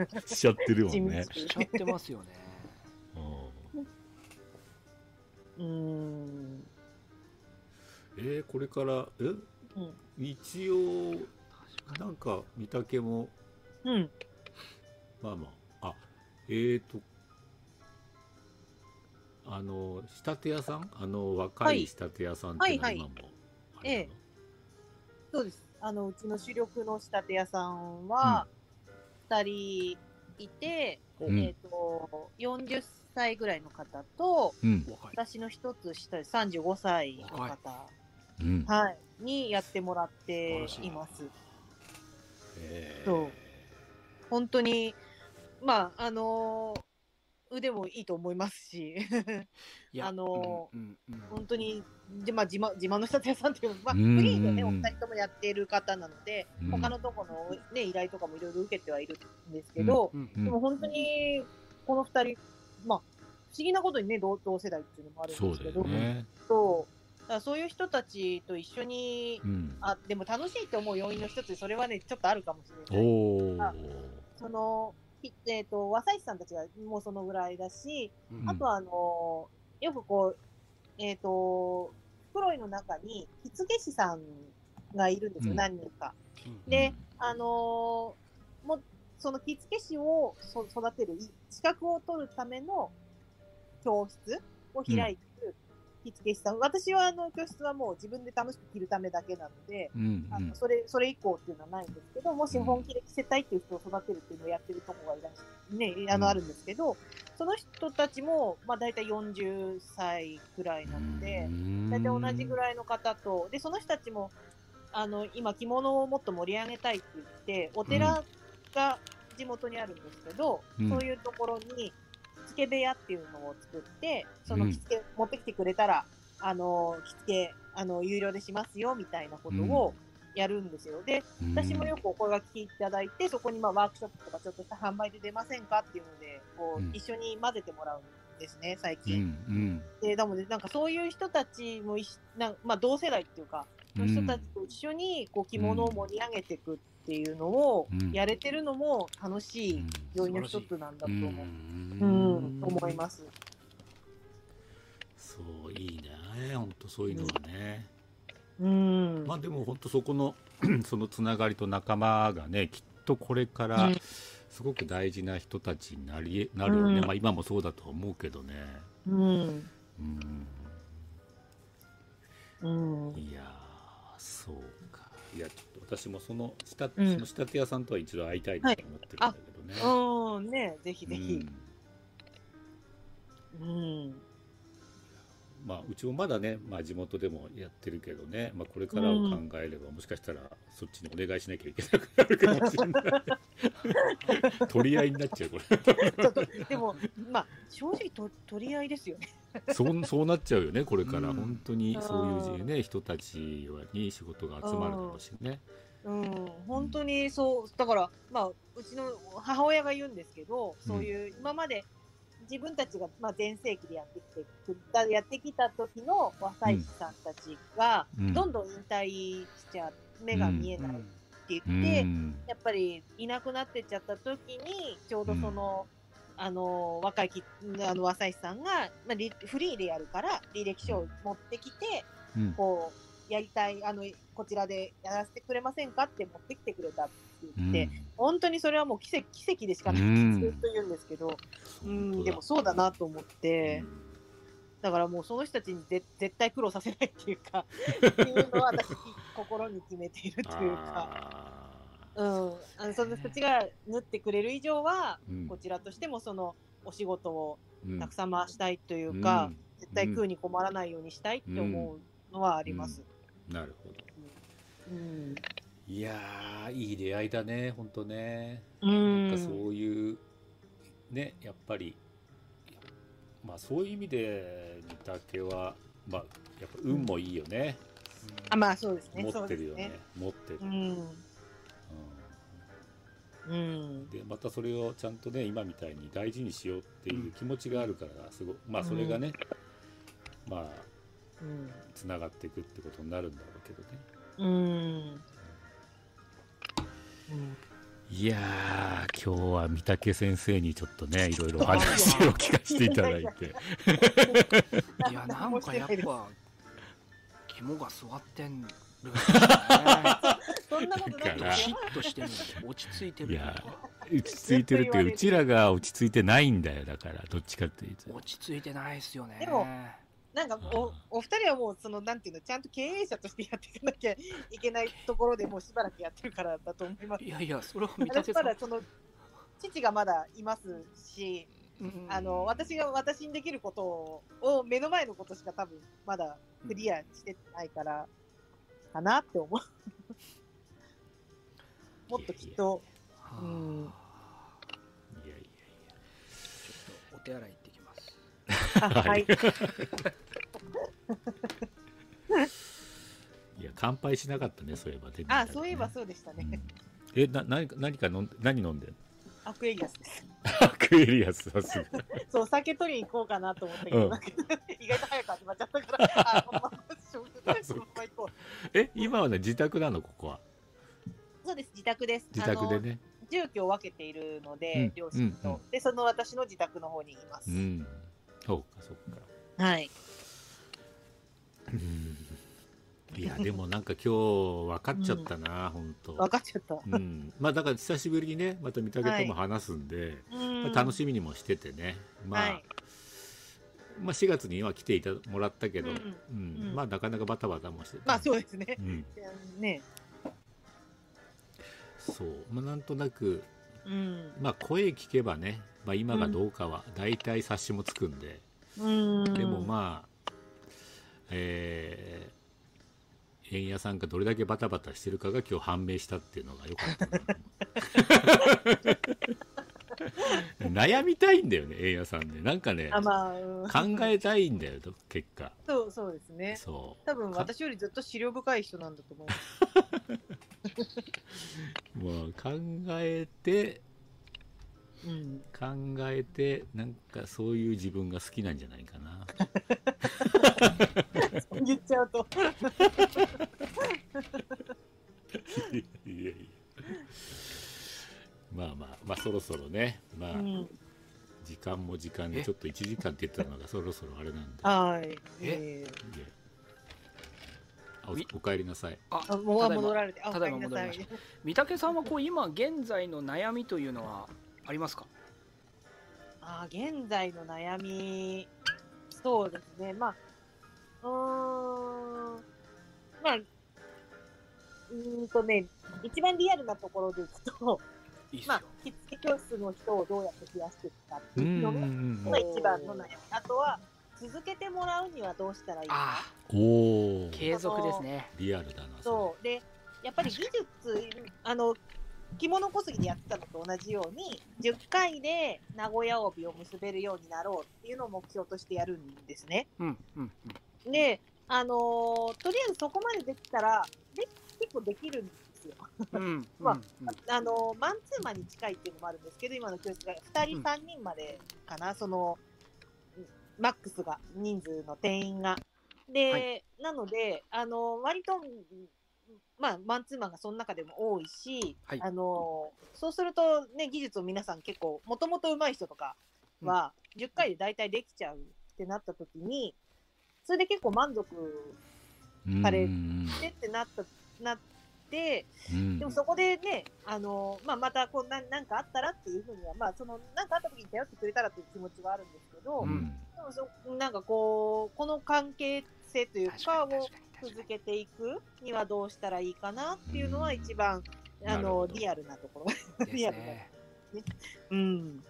ね。しちゃってるもんね。しちゃってますよね。うん。うん。えーこれからえ？うん。一応なんか御嶽も。うん。まあまああえーとあの仕立て屋さん？あの若はい。い仕立て屋さんっていうのははいはい。今もあれなの？ええ。そうです。あの、うちの主力の仕立て屋さんは、二人いて、う。んえっ、と、40歳ぐらいの方と、うん。私の一つ下で35歳の方、うん。はい、にやってもらってい。ます。えー。そう。本当に、まあ、あのー腕もいいと思いますし、あのーうんうんうん。本当に、でまあ、自慢自慢の仕立て屋さんっていうのは、まあ、フうん。リーでね、お二人ともやっている方なので、うん。他のとこの、ね、依頼とかもいろいろ受けてはいるんですけど、うんうん。でも本当に、この二人、まあ、不思議なことにね、同同世代っていうのもあるんですけど、そうだそう。いう人たちと一緒に、うん。あ、でも楽しいと思う要因の一つで、それはね、ちょっとあるかもしれない。その、ひえっ、と、和西さんたちがもうそのぐらいだし、うん。あとはあのよくこう、えっ、と、袋井の中に、着付け師さんがいるんですよ、うん。何人か。うん。で、あのーもう、その着付け師をそ育てる、い資格を取るための教室を開いてる着付け師さん。私はあの教室はもう自分で楽しく着るためだけなので、うんあのそれ、それ以降っていうのはないんですけど、もし本気で着せたいっていう人を育てるっていうのをやってるとこがいらっしゃね、あの、うんあるんですけど、その人たちも、まあ大体40歳くらいなので、大体同じぐいらいの方と、で、その人たちも、あの、今、着物をもっと盛り上げたいって言って、お寺が地元にあるんですけど、うん。そういうところに、着付け部屋っていうのを作って、その着付け、持ってきてくれたら、あの、着付け、あの、有料でしますよ、みたいなことをやるんですよ。で、私もよくお声がけいただいて、そこにまあワークショップとかちょっとした販売で出ませんかっていうので、こう、うん。一緒に混ぜてもらうんですね、最うん近。うん。で、なので、なんかそういう人たちもいし、なんまあ同世代っていうか、の人たちと一緒にこう着物を盛り上げていくっていうのをうん。やれてるのも楽しい要因の一つなんだと思う。うん、思います。そういいね。本当そういうのはね、うん。まあでも本当そこの そのつながりと仲間がねきっとこれからうん。すごく大事な人たちになりなるよね、うん。まあ今もそうだと思うけどね。うん。うん。うん。いやーそう。かいやちょっと私もその仕立,、うん。その仕立て屋さんとは一度会いたいなと思ってるんだけどね、うん、ねぜひぜひ。うん。うん。まあ、うちもまだね、まあ、地元でもやってるけどね、まあ、これからを考えれば、もしかしたらそっちにお願いしなきゃいけなくなるかもしれない。取り合いになっちゃうこちょっと、でも、まあ、正直と取り合いですよね。れそうそうなっちゃうよねこれから、うん。本当にそういう、ね、人たちに仕事が集まるだろうしね、うん、本当にそう、だから、まあ、うちの母親が言うんですけど、そういう、今まで自分たちが、まあ、全盛期でやってきてやってきた時の若いさんたちが、うん。どんどん引退しちゃう、目が見えないって言って、うん。やっぱりいなくなってっちゃった時に、ちょうどその、あの、若いき、あの、浅石さんが、まあ、リフリーでやるから、履歴書を持ってきて、うん。こう、やりたい、あの、こちらでやらせてくれませんかって持ってきてくれたって言って、本当にそれはもう奇跡奇跡でしかないずっと言うんですけど、うん、でもそうだなと思って、うん。だからもうその人たちにぜ絶対苦労させないっていうか、っていうのは私、心に決めているというか、あうん、あのその人たちが縫ってくれる以上は、ーうん。こちらとしてもそのお仕事をうんたくさん回したいというか、うん。絶対食うに困らないようにしたいって思うのはあります。なるほど。うん。いやーいい出会いだね本当ね。うん。なんかそういうねやっぱりまあそういう意味で御嶽はまあやっぱ運もいいよね、あ、まあそうですね。持ってるよね。持ってる、うん。うん。うん。でまたそれをちゃんとね今みたいに大事にしようっていう気持ちがあるからすごまあそれがね、まあうん。つながっていくってことになるんだろうけどね。うん。いやー今日は御嶽先生にちょっっとねいろいろ話を聞かせていただいて。いやなんかやっぱ肝が座ってんるんねそんなことないだから。シッとしてる落ち着いてるいや落ち着いてるってうちらが落ち着いてないんだよだからどっちかっていうと落ち着いてないっすよねでもなんかお、お二人はもう、その、なんていうの、ちゃんと経営者としてやっていかなきゃいけないところでもうしばらくやってるからだと思います。いやいやそれは見私立てさんまだその、父がまだいますし、うんあの、私が私にできることを、を目の前のことしか多分まだクリアしてないから、かなって思う。もっときっと、はあ。うん。いやいやいちょっとお手洗い行ってきます。あはい。や いや乾杯しなかったねそういえばね。あ、そういえばそうでしたね。うん。えな何か何か飲んで何飲んでアクエリアスです。アクエリアスさすが そう、酒取りに行こうかなと思ったけど、うん。意外と早く始まっちゃったから、あ、このまましょうえ今はね自宅なのここは。う。そうです、自宅です。自宅でね。住居を分けているので、うん両親と、うんうん。で、その私の自宅の方にいます。うん。そうかそうか。はい。うん。いやでもなんか今日分かっちゃったな、本当。分かっちゃった。うん、まあだから久しぶりにねまた御嶽とも話すんで、うん。まあ楽しみにもしててね、まあ、はい。まあ4月には来ていたもらったけど、ううん。ん。うん。まあなかなかバタバタもしてて。まあそうですね。うん、ね。そう、まあ、なんとなく、うん。まあ、声聞けばね、まあ、今がどうかは大体察しもつくんで、うん。でもまあえー円屋さんがどれだけバタバタしてるかが今日判明したっていうのが良かったな 悩みたいんだよね円屋さんねなんかねあ、まあ、うん考えたいんだよ結果そう、そうですね。そう多分私よりずっと資料深い人なんだと思い ます。もう考えてうん。考えてなんかそういう自分が好きなんじゃないかな 言っちゃうと。いやいやまあまあまあそろそろねまあ、うん。時間も時間でえちょっと1時間って言ったのがそろそろあれなんではい。え？おお帰りなさいあもう戻られて。あ、ただいま戻りま御嶽さんはこう今現在の悩みというのはありますか？あー現在の悩み、そうですね。まあ、うーん。まあ、うーんとね、一番リアルなところでいくと、まあ、着付け教室の人をどうやって増やしていくかってういうのが、んまあ一番の悩み。あとは、続けてもらうにはどうしたらいいか。あお継続ですねリアルだなそう。で、やっぱり技術、あの、着物小杉でやってたのと同じように、10回で名古屋帯を結べるようになろうっていうのを目標としてやるんですね。うんうんうんで、あのーとりあえずそこまでできたら、で結構できるんでですよ。うんまあうんあの、マンツーマンに近いっていうのもあるんですけど、今の教室が2人、うん3人までかな、その、マックスが、人数の定員が。で、はなので、あの、割と、まあ、マンツーマンがその中でも多いし、はいあの、そうするとね、技術を皆さん結構、もともと上手い人とかは、10回で大体できちゃうってなった時に、それで結構満足うんされしてってなった、なって、うん。でもそこでね、あのまあ、またこうなんなんかあったらっていうふうには、まあ、そのなんかあった時に頼ってくれたらっていう気持ちはあるんですけど、うん。でもそなんかこう、この関係性というかを続けていくにはどうしたらいいかなっていうのはうん。一番、あなるほど。のリアルなところ。リアルなね。うん、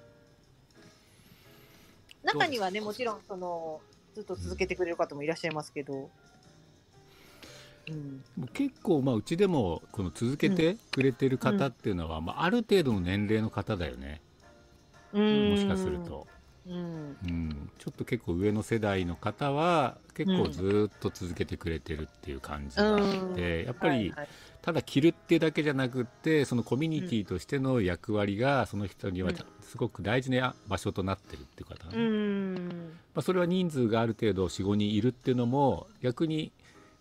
中にはね、もちろんそのずっと続けてくれる方もいらっしゃいますけど。うん。結構、まあ、うちでもこの続けてくれてる方っていうのは、まあ、ある程度の年齢の方だよね、もしかすると、うん。うん、ちょっと結構上の世代の方は結構ずっと続けてくれてるっていう感じがあって、やっぱりただ着るってだけじゃなくってそのコミュニティとしての役割がその人にはうん。すごく大事な場所となってるっていう方、うん。まあ、それは人数がある程度45人いるっていうのも逆に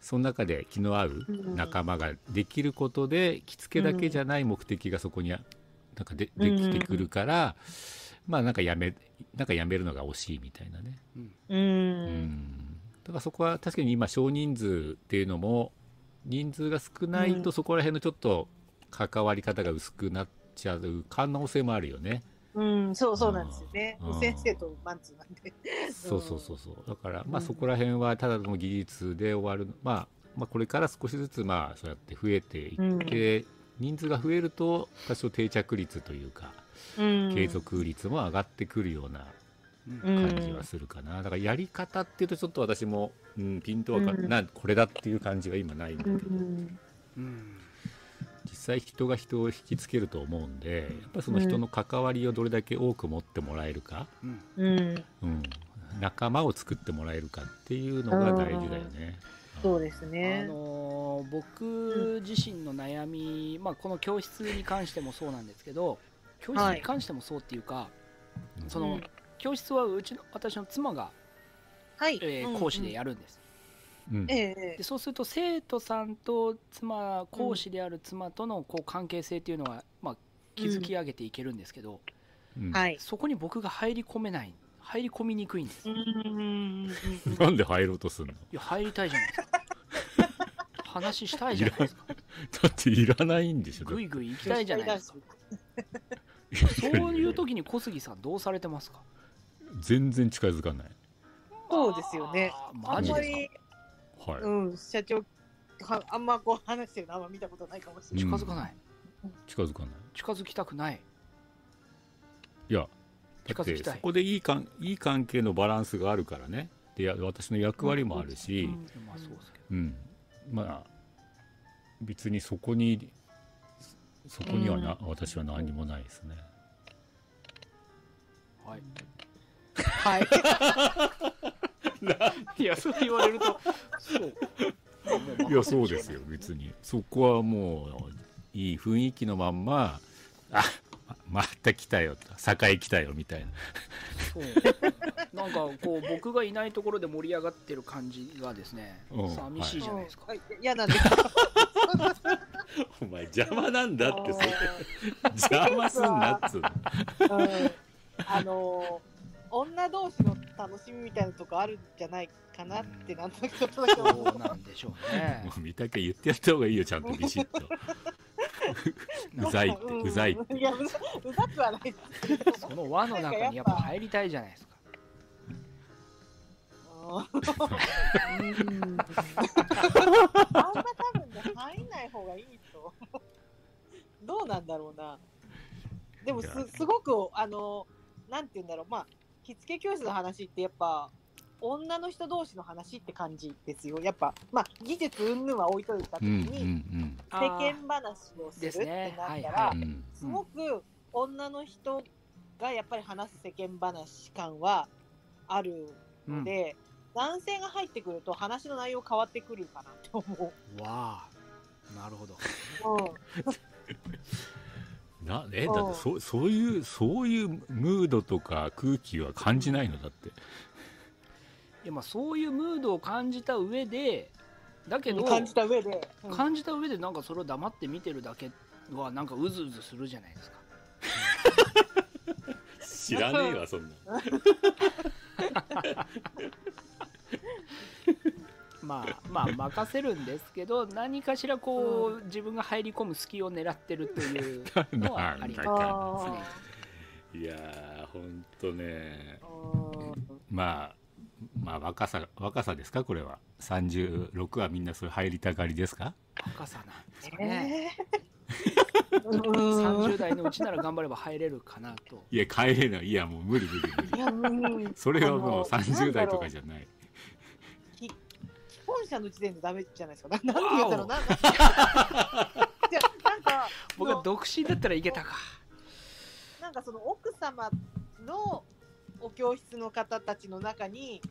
その中で気の合う仲間ができることで着付けだけじゃない目的がそこにあなんかでできてくるから、まあなんかやめなんかやめるのが惜しいみたいなね、う。うん。ん、だからそこは確かに今少人数っていうのも人数が少ないうん。とそこら辺のちょっと関わり方が薄くなっちゃう可能性もあるよね。うん、そうそうなんですよね。うん。先生とマンツーマンで。そうそうそうそう。だからまあうん。そこら辺はただの技術で終わる、まあ、まあこれから少しずつまあそうやって増えていって、人数が増えると多少定着率というかうん。継続率も上がってくるようなうん。うん感じはするかな、だからやり方っていうとちょっと私も、うん、ピントはか、うん。なこれだっていう感じは今ないんだけうど、ん。うん。実際人が人を引きつけると思うんでやっぱりその人の関わりをどれだけ多く持ってもらえるか、うん。うん、うん、仲間を作ってもらえるかっていうのが大事だよね。そうですあね。のー僕自身の悩み、まあ、この教室に関してもそうなんですけど教室に関してもそうっていうか、うん。その、うん。教室はうちの私の妻が、はい、えー講師でやるんです、でそうすると生徒さんと妻講師である妻とのこう関係性っていうのは、まあ、築き上げていけるんですけど、うん。えはい。そこに僕が入り込めない入り込みにくいんです。なんで入ろうとするの？いや入りたいじゃないですか。話したいじゃないですか。だっていらないんでしょ。ぐいぐい行きたいじゃないですか。そういう時に小杉さんどうされてますか？全然近づかない。そうですよね。あんまマジですか？り、はい。うん、社長、はあんまこう話してるのあんま見たことないかもしれない。近づかない、近づかない。近づきたくないいや、だってそこでいいかんいい関係のバランスがあるからね。でや私の役割もあるし、うんまあそうですけうん、まあ別にそこにそこにはな、私は何もないですね。どはいはい。いやそう言われると。そう。いやそうですよ別に。そこはもういい雰囲気のまんまあままた来たよと。栄来たよみたいな。そう。なんかこう僕がいないところで盛り上がってる感じがですねうん。寂しいじゃないですか、はい。嫌なんです。お前邪魔なんだってそれ。あ邪魔すんなっつうの。ー。うんあのー女同士の楽しみみたいなとこあるんじゃないかなってなんとなくだけ思そうなんでしょうね。もう見たけ言ってやった方がいいよちゃんとビシッと。うざいってんうざいって。いやうざうざくはない。その輪の中にやっぱ入りたいじゃないですか。うん。あんま多分ね入んない方がいいと。どうなんだろうな。でもすすごくあのなんて言うんだろう。まあ着付け教室の話ってやっぱ女の人同士の話って感じですよ。やっぱまあ技術云々は置いといた時うんうんに、あ世ー間話をするってなったら、すごく女の人がやっぱり話す世間話感はあるので、男性が入ってくると話の内容変わってくるかなと思う。わあ。なるほど。うん。なえだってそそういうそういうムードとか空気は感じないのだって。いやまあそういうムードを感じた上でだけど感じた上で。うん。感じた上でなんかそれを黙って見てるだけはなんかうずうずするじゃないですか。知らねえわそんな まあまあ任せるんですけど 何かしらこう、自分が入り込む隙を狙ってるというのはあります なんだかあ常にいやーほんとね。まあまあ若さ若さですか？これは。36はみんなそれ入りたがりですか？若さなんですかね、えー。うん。30代のうちなら頑張れば入れるかなと。いや帰れない。いやもう無理無理無理。それはもうあの30代とかじゃない。既婚者の時点でダメじゃないですか。ななんて言うんだろうな。なんか じゃあなんか、僕は独身だったらいけたかなんかその奥様のお教室の方たちの中に、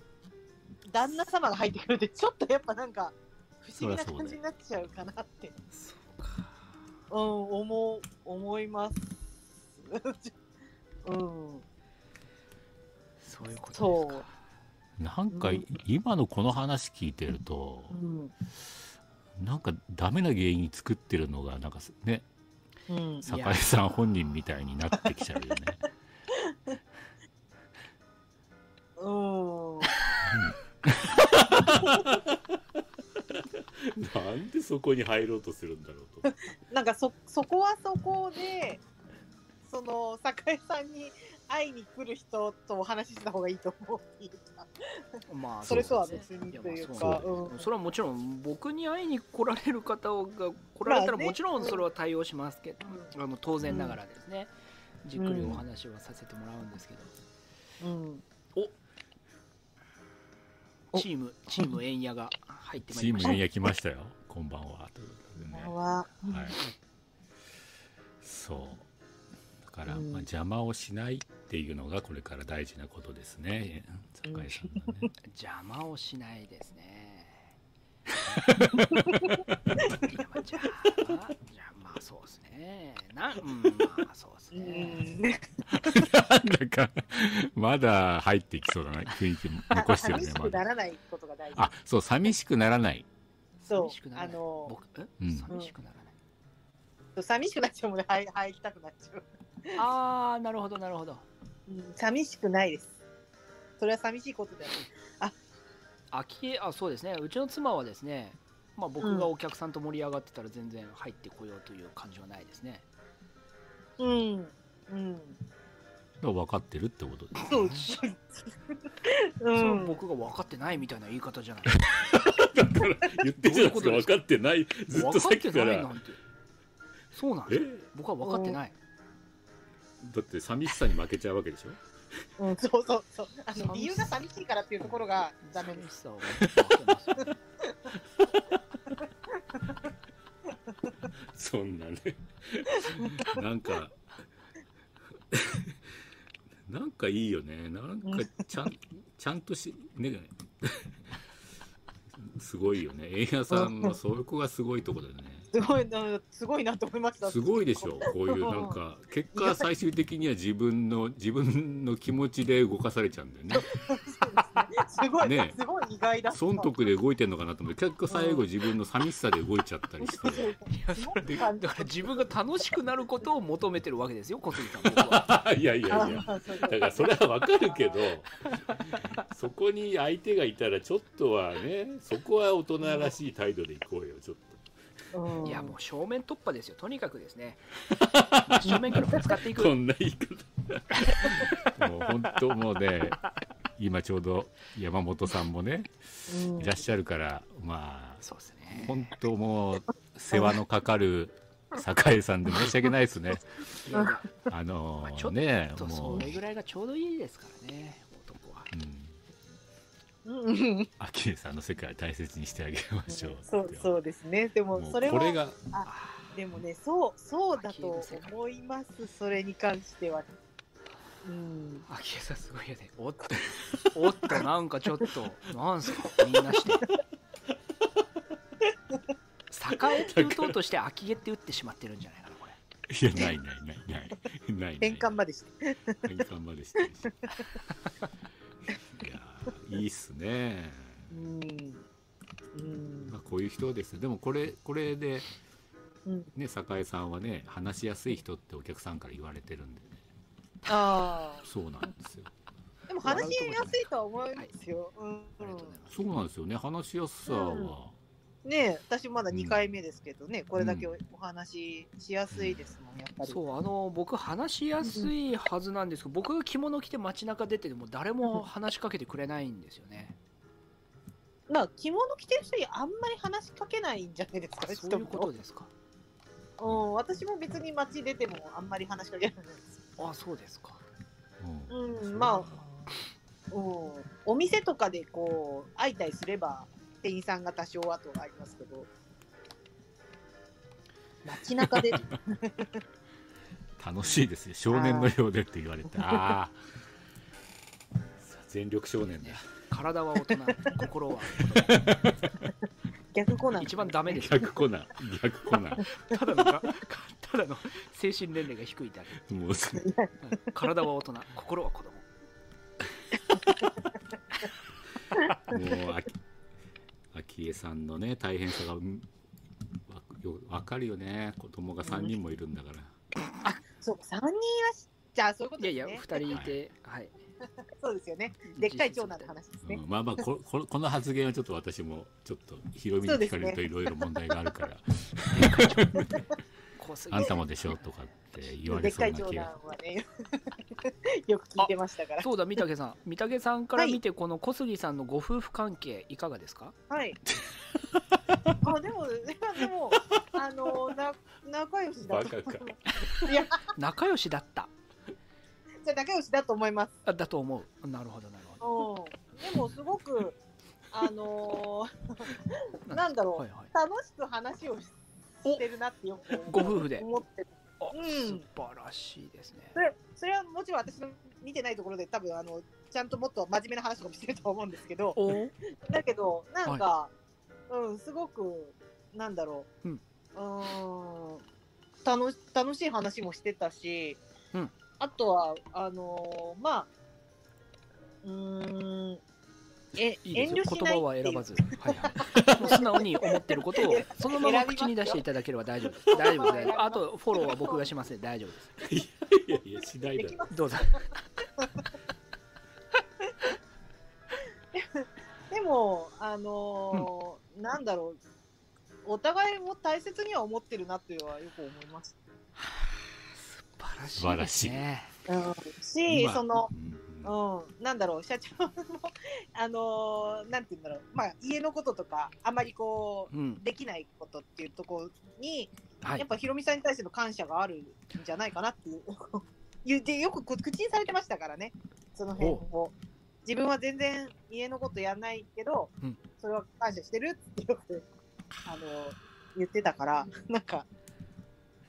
旦那様が入ってくるって、ちょっとやっぱなんか、不思議な感じになっちゃうかなって、そうかうん、思う、思います。うん。そういうことですそかなんかうん今のこの話聞いてるとうん。なんかダメな原因作ってるのがなんかねうん。酒井さん本人みたいになってきちゃうよねうん。なんでそこに入ろうとするんだろうとなんかそ、そこはそこで、その、酒井さんに会いに来る人とお話しした方がいいと思う。まあそれとは別にというかそれはもちろん僕に会いに来られる方が来られたらもちろんそれは対応しますけど、あの当然ながらですね、じっくりお話はさせてもらうんですけど、うん。お。チームチーム円谷が入ってまいチームりました。円焼きましたよ。こんばんは。ということでね。は、はい。そう。だから、うん。まあ、邪魔をしないっていうのがこれから大事なことですね。酒井さんのね。邪魔をしないですね。邪魔じゃあまあそうですね。なんうんまあそうですうね、ん。なんだかまだ入ってきそうだな雰囲気残してる寂しくねまだならない。ことが大事。あそう寂しくならない。そう寂しく。ならない。あの、僕え、う。ん寂しくならない。寂しくなっちゃうもんね、入入りたくなっちゃう。ああなるほどなるほどうん、寂しくないです。それは寂しいことだよ。あきえあそうですねうちの妻はですねまあ僕がお客さんと盛り上がってたら全然入ってこようという感じはないですね、うん。うん。分かってるってことでそう。うそれはん。僕が分かってないみたいな言い方じゃない言ってるじゃないですか分かってないずっと分かっさっきからてないなんてそうなんですよ僕は分かってないだって寂しさに負けちゃうわけでしょ？うん、そうそうそう。あの、理由が寂しいからっていうところがダメです。そんなね。なんかなんかいいよね。なんかちゃんちゃんとしねすごいよね。円谷さんのそこがすごいとこだよね。すごいな、すごいなと思いました。すごいでしょこういうなんか。結果最終的には自分の自分の気持ちで動かされちゃうんだよねすごい、ねすごい意外だ。損得で動いてんのかなと思って結果最後自分の寂しさで動いちゃったりして。いやそれでだから自分が楽しくなることを求めてるわけですよ小杉さん。いやいやいや。だからそれはわかるけどそこに相手がいたらちょっとはねそこは大人らしい態度でいこうよちょっと。うん。いやもう正面突破ですよとにかくですね。正面からぶつかっていく。こんな言い方。もう本当もうね今ちょうど山本さんもねうん。いらっしゃるからまあそうですね。本当もう世話のかかる酒井さんで申し訳ないですね。あのちょっねともそう。れぐらいがちょうどいいですからね男は。うん。うん、アキネさんの世界を大切にしてあげましょうそうそうですね。でもそれはこれがでもね、そうそうだと思います。それに関しては。うん。あきえさんすごいよね。おっとおっとなんかちょっとなんすかみんなして。栄って打とうとして秋毛って打ってしまってるんじゃないかなこれ。いやないないないない。ない変換までして。変換までしてるし。いやいいっすね、うん。うん。まあ、こういう人ですよでもこれこれでうん。ね栄さんはね話しやすい人ってお客さんから言われてるんで。ねああ。そうなんですよ。でも話しやすいとは思うん。ですよ。うん。そうなんですよね。話しやすさは、ねえ、私まだ2回目ですけどね、これだけおお話ししやすいですもん、やっぱり。そうあの僕話しやすいはずなんですけど僕が着物着て街中出てても誰も話しかけてくれないんですよね。まあ、着物着てる人にあんまり話しかけないんじゃないですか、そういうことですか。うん、私も別に街出てもあんまり話しかけないです。あそうですか。うん。うん、まあ、うん、お店とかでこう、会いたりすれば、店員さんが多少後がありますけど、街中で、楽しいですよ少年のようでって言われて。ああ全力少年だ。体は大人。心は逆コナン。一番ダメです。逆コナン逆コナただのがただの精神年齢が低いだけ。ンもううん体は大人。心は子供。もうあき昭恵さんのね大変さがうんわかるよね。子供が3人もいるんだから、そうか、3人いらし、じゃあそういうこといやですね。いや2人いてはい そうですよね。でっかい長男の話ですね。うんまあまあこ ここの発言はちょっと私もちょっとヒロミに聞かれるといろいろ問題があるから、小杉あんたもでしょとかって言われでっかい長そうな気が男はね、よく聞いてましたから。そうだ三竹さん三竹さんから見てこの小杉さんのご夫婦関係いかがですか？はい。あ、でも、でも、あの、な、仲良しだと。バカかいや、仲良しだったじゃあ仲良しだと思います。あだと思う。なるほどなるほうん。でも、すごく、あのど なんだろう。はいはい。楽しく話をしてるなってよくご夫婦で。思ってる。あうん。素晴らしいですね。それそれはもちろん私の見てないところで多分あのちゃんともっと真面目な話とかもしてると思うんですけど。お だけどなんか、うんすごくなんだろう、うん。楽し楽しい話もしてたし、うんあとはあのーまあうーんえいいですよ遠慮しない言葉は選ばず、はいはい、もう素直に思ってることを そのまま口に出していただければ大丈夫です。大丈夫大丈夫。あとフォローは僕がしますので大丈夫です。いやいやしないだろどうぞ。でもあのーなんだろうお互いも大切には思ってるなっていうのはよく思います。素晴らしいね。うん、し、今その、うんうん、なんだろう、社長の、あのーなんて言うんだろう、まあ、家のこととか、あまりこうんう、。できないことっていうところに、はいやっ。ぱひろみさんに対しての感謝があるんじゃないかなっていう、言ってよくこ口にされてましたからね、その辺を。自分は全然家のことやんないけど、うんそれは感謝してるってよく、あのー言ってたから、なんか、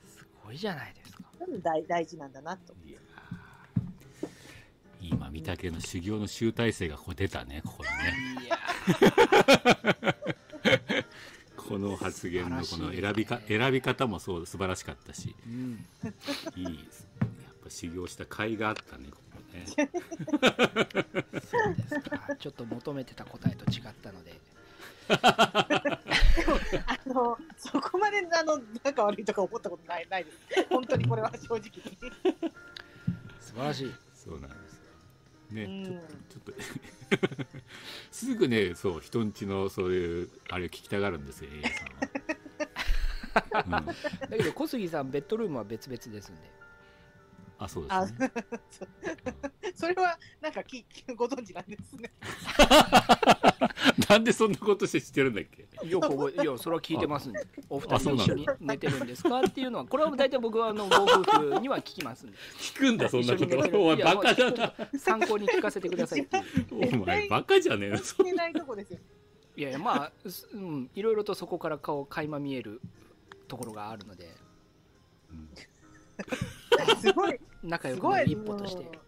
すごいじゃないですか。大大事なんだなと。今御嶽の修行の集大成がここ出たねここでね この発言のこの選びか選び方もそう素晴らしかったしー。うん。いいですやっぱ修行した甲斐があったねここね そうですか。ちょっと求めてた答えと違ったので。あの、そこまで、あの、仲悪いとか思ったことない、ないです。本当にこれは正直に。素晴らしい。うそうなんですよね、んちょちょっと すぐねそう人んちのそういうあれ聞きたがるんですよ A さんは、うん、だけど小杉さんベッドルームは別々ですんで。あそうであすね。それは、なんかき、ご存知なんですね。なんでそんなことして知ってるんだっけ？よく覚えいやそれは聞いてますんで。お二人一緒に寝てるんですか？っていうのはこれは大体僕はあのご夫婦には聞きますんで。聞くんだそんなこと。お前バカだな。参考に聞かせてくださいっていう。お前バカじゃねえの。そ聞けないとこですよ。いやいやまあ、すうん、いろいろとそこから顔垣間見えるところがあるので。う んすごい、仲良すご。くないる一歩として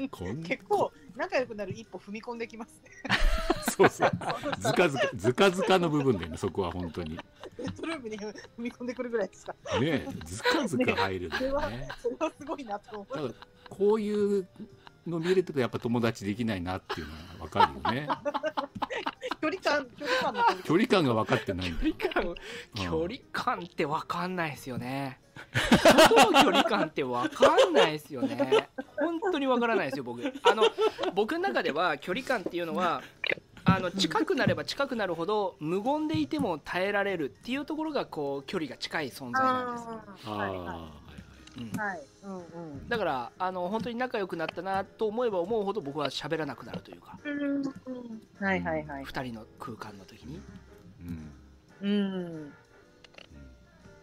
結構、仲良くなる一歩踏み込んできますね。そうそうずかずかずかずかの部分だよねそこは本当にねベッドルームに踏み込んでくるぐらいですか。えずかずか入るんだそれはよね、それはすごいなと思う。こういうの見れてるとやっぱ友達できないなっていうのは分かるよね。距離感、距離感の距離感が分かってないんだ。よ距離感うん。距離感って分かんないですよね。人の距離感って分かんないですよね。本当に分からないですよ僕。あの僕の中では距離感っていうのはあの近くなれば近くなるほど無言でいても耐えられるっていうところがこう距離が近い存在なんですよ、ああうんい。はい。うんうん。だからあの本当に仲良くなったなと思えば思うほど僕は喋らなくなるというかうんはいはいはい。2人の空間の時にうんうん。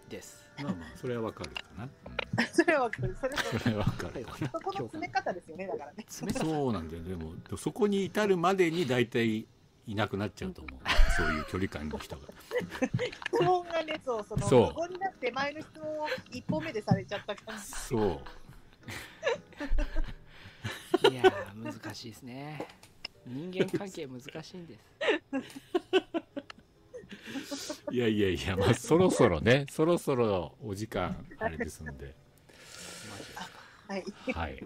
ですまあまあそれは分かるかな、う んそれはわかる。それは、それは分かるかなそこの詰め方ですよね、だからね。そうなんだよねでもそこに至るまでに大体いなくなっちゃうと思うそういう距離感の人が質問がね、そう、その、そう無言になって前の質問を一本目でされちゃった感じ。そういやー難しいですね人間関係難しいんですいやいやいや、まあ、そろそろね、そろそろお時間あれですので、はい。はい。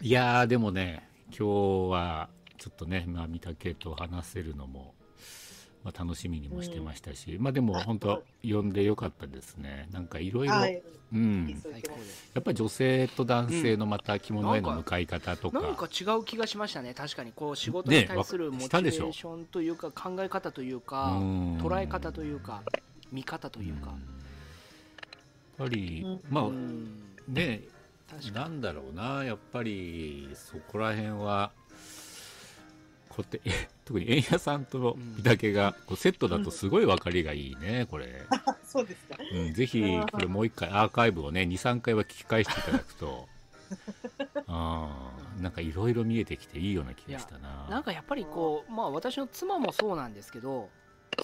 いやー、でもね、今日はちょっとね、まあ、三宅と話せるのも、まあ、楽しみにもしてましたし、まあでも本当、呼んでよかったですね。なんかいろいろ、はい。うん、やっぱり女性と男性のまた着物への向かい方とか、なんか違う気がしましたね。確かにこう仕事に対するねモチベーションというか考え方というかうん。捉え方というか見方というか。うん。やっぱり、うん。まあうん。ね、なんだろうな。やっぱりそこら辺はこうやってえ特に円屋さんと御嶽がこうセットだとすごい分かりがいいねこれ、あ そうですか。うん、ぜひこれもう一回アーカイブをね23回は聞き返していただくと。あーなんかいろいろ見えてきていいような気がしたな。なんかやっぱりこうまあ私の妻もそうなんですけど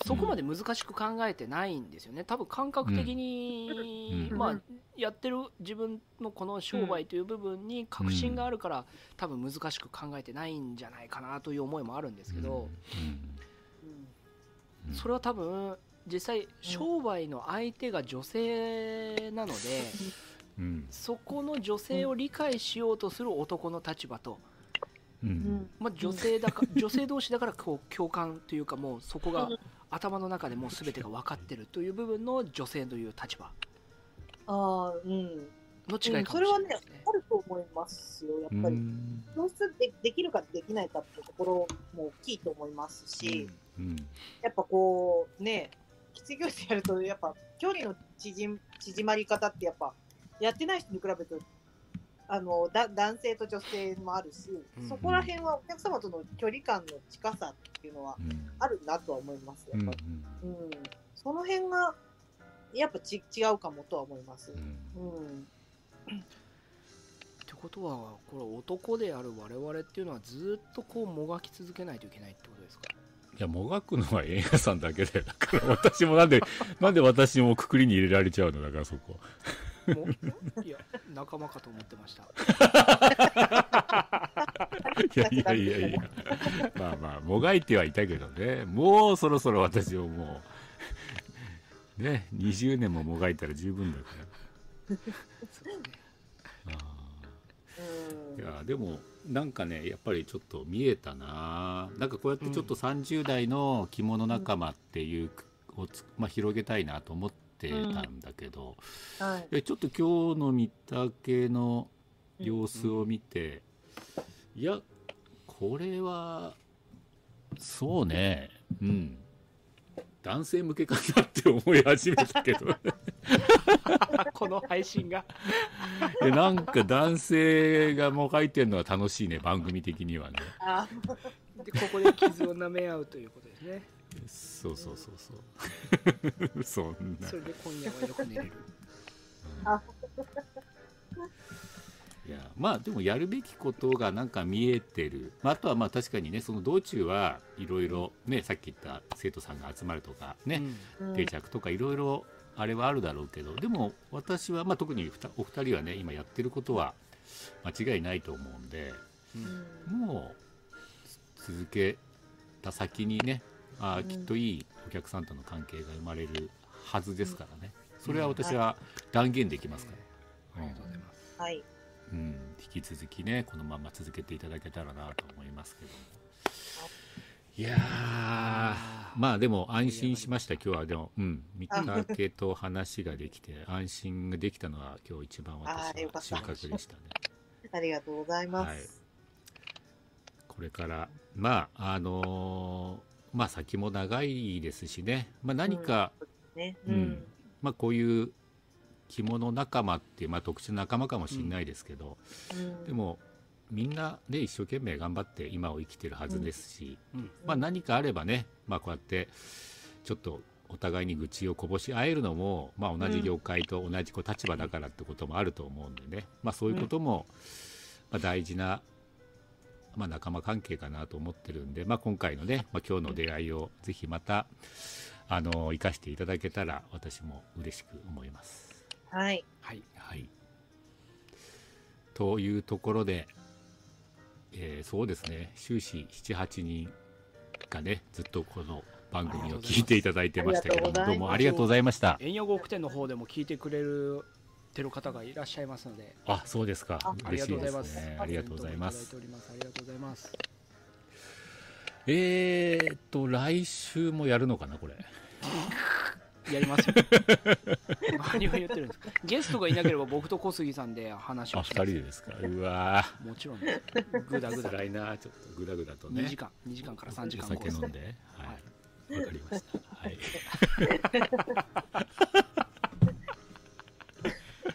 そこまで難しく考えてないんですよね。多分感覚的に、うん。まあやってる自分のこの商売という部分に確信があるから、多分難しく考えてないんじゃないかなという思いもあるんですけど、うん。それは多分実際商売の相手が女性なので、うん。そこの女性を理解しようとする男の立場と、うん。まあ、女性だか女性同士だからこう共感というかもうそこがうん頭の中でもう全てが分かってるという部分の女性という立場ああ、うん。の違いかもしれないですね。あると思いますよ、やっぱり。うん教室でできるかできないかっていうところも大きいと思いますし、うんやっぱこう、ね、基地教室やると、やっぱ距離の縮ん縮まり方って、やっぱ、やってない人に比べると、あのだ男性と女性もあるし、うんそこら辺はお客様との距離感の近さっていうのはうんあるなとは思います、やうんっぱり。うんその辺が、やっぱち違うかもとは思います。うんうん。ってことはこれ男である我々っていうのはずっとこうもがき続けないといけないってことですか？いや、もがくのは映画さんだけだよ。だから私もなんで、なんで私もくくりに入れられちゃうの？だからそこ。もういや仲間かと思ってました いやいやいやいや。まあまあ、もがいてはいたけどね。もうそろそろ私ももう、ね、20年ももがいたら十分だから。そうねいや、でも、なんかね、やっぱりちょっと見えたな。なんかこうやってちょっと30代の着物仲間っていう、をつまあ、広げたいなと思ってたんだけど、はい。えちょっと今日の御嶽の様子を見て、いやこれはそうね。うん。男性向けかなって思い始めたけど。この配信が。なんか男性がもがいてるのは楽しいね番組的にはね。あでここで傷を舐め合うということですねそうそうそうそう。そんな。それで今夜はよく寝れる。あいやまあでもやるべきことがなんか見えてる、まあ、あとはまあ確かにねその道中はいろいろねさっき言った生徒さんが集まるとかね、うん。定着とかいろいろあれはあるだろうけどでも私は、まあ、特にお二人はね今やってることは間違いないと思うんでうんうん。もう続けた先にねあうん。きっといいお客さんとの関係が生まれるはずですからね。それは私は断言できますから、ありがとうございますはい。うん、引き続きねこのまま続けていただけたらなと思いますけど。もい。やーまあでも安心しました今日はでも。うん。三宅と話ができて安心ができたのは今日一番あ私は収穫でしたね。ありがとうございまはい。す。これからまああのーまあ先も長いですしね、まあ、何か、ね。ううん。ん。まあ、こういう着物仲間っていう、まあ、特殊な仲間かもしれないですけど、うん。でもみんなね一生懸命頑張って今を生きてるはずですし、うん。まあ、何かあればね、まあ、こうやってちょっとお互いに愚痴をこぼし合えるのも、まあ、同じ業界と同じこう立場だからってこともあると思うんでね、まあ、そういうことも、まあ、大事な、まあ、仲間関係かなと思ってるんで、まあ、今回のね、まあ、今日の出会いをぜひまたあの生かしていただけたら私も嬉しく思います。はい。はい。はい、というところで、えーそうですね。終始78人がねずっとこの番組を聞いていただいてましたけどもどうもありがとうございました。遠洋呉服店の方でも聞いてくれるてる方がいらっしゃいますので。あそうですか。あありがとうございますありがとうございます。ありがとうございます。えーっと来週もやるのかなこれ？やりますよ。何を言ってるんですか？ゲストがいなければ僕と小杉さんで話あ二人をしますでですか？うわもちろん。ですグダーグダ。辛いな。ちょっとグダグダと2ね時間。2時間から3時お間酒飲んで。はい。わかりました。はい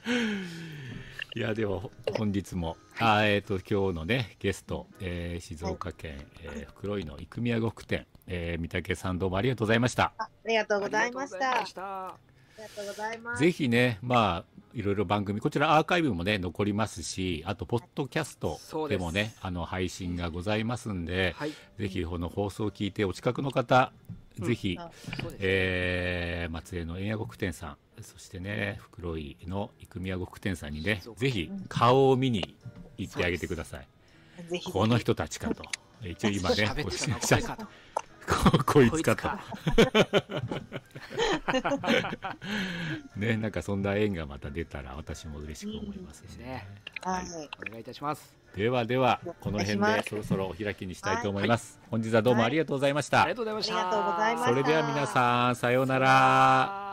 いやでも本日も、あえっ、と今日のねゲスト、えー静岡県、えー袋井の生宮呉服店、えー、三宅さんどうもありがとうございました。あありがとうございました。あありがとうございました。ぜひね、まあいろいろ番組こちらアーカイブもね残りますし、あとポッドキャストでもねあの配信がございますんで、はいぜひこの放送を聞いてお近くの方、うんぜひ、あそうですえー松江の円谷呉服店さんそしてね袋井の生宮呉服店さんにねぜひ顔を見に行ってあげてください。この人たちかと。一応今ねこう こいつかと。こ ねなんかそんな縁がまた出たら私も嬉しく思いますね。ね。はい。お願いいたしますではではこの辺でそろそろお開きにしたいと思います、本日はどうもありがとうございました、ありがとうござい。ましたありがとうございました。それでは皆さんさようなら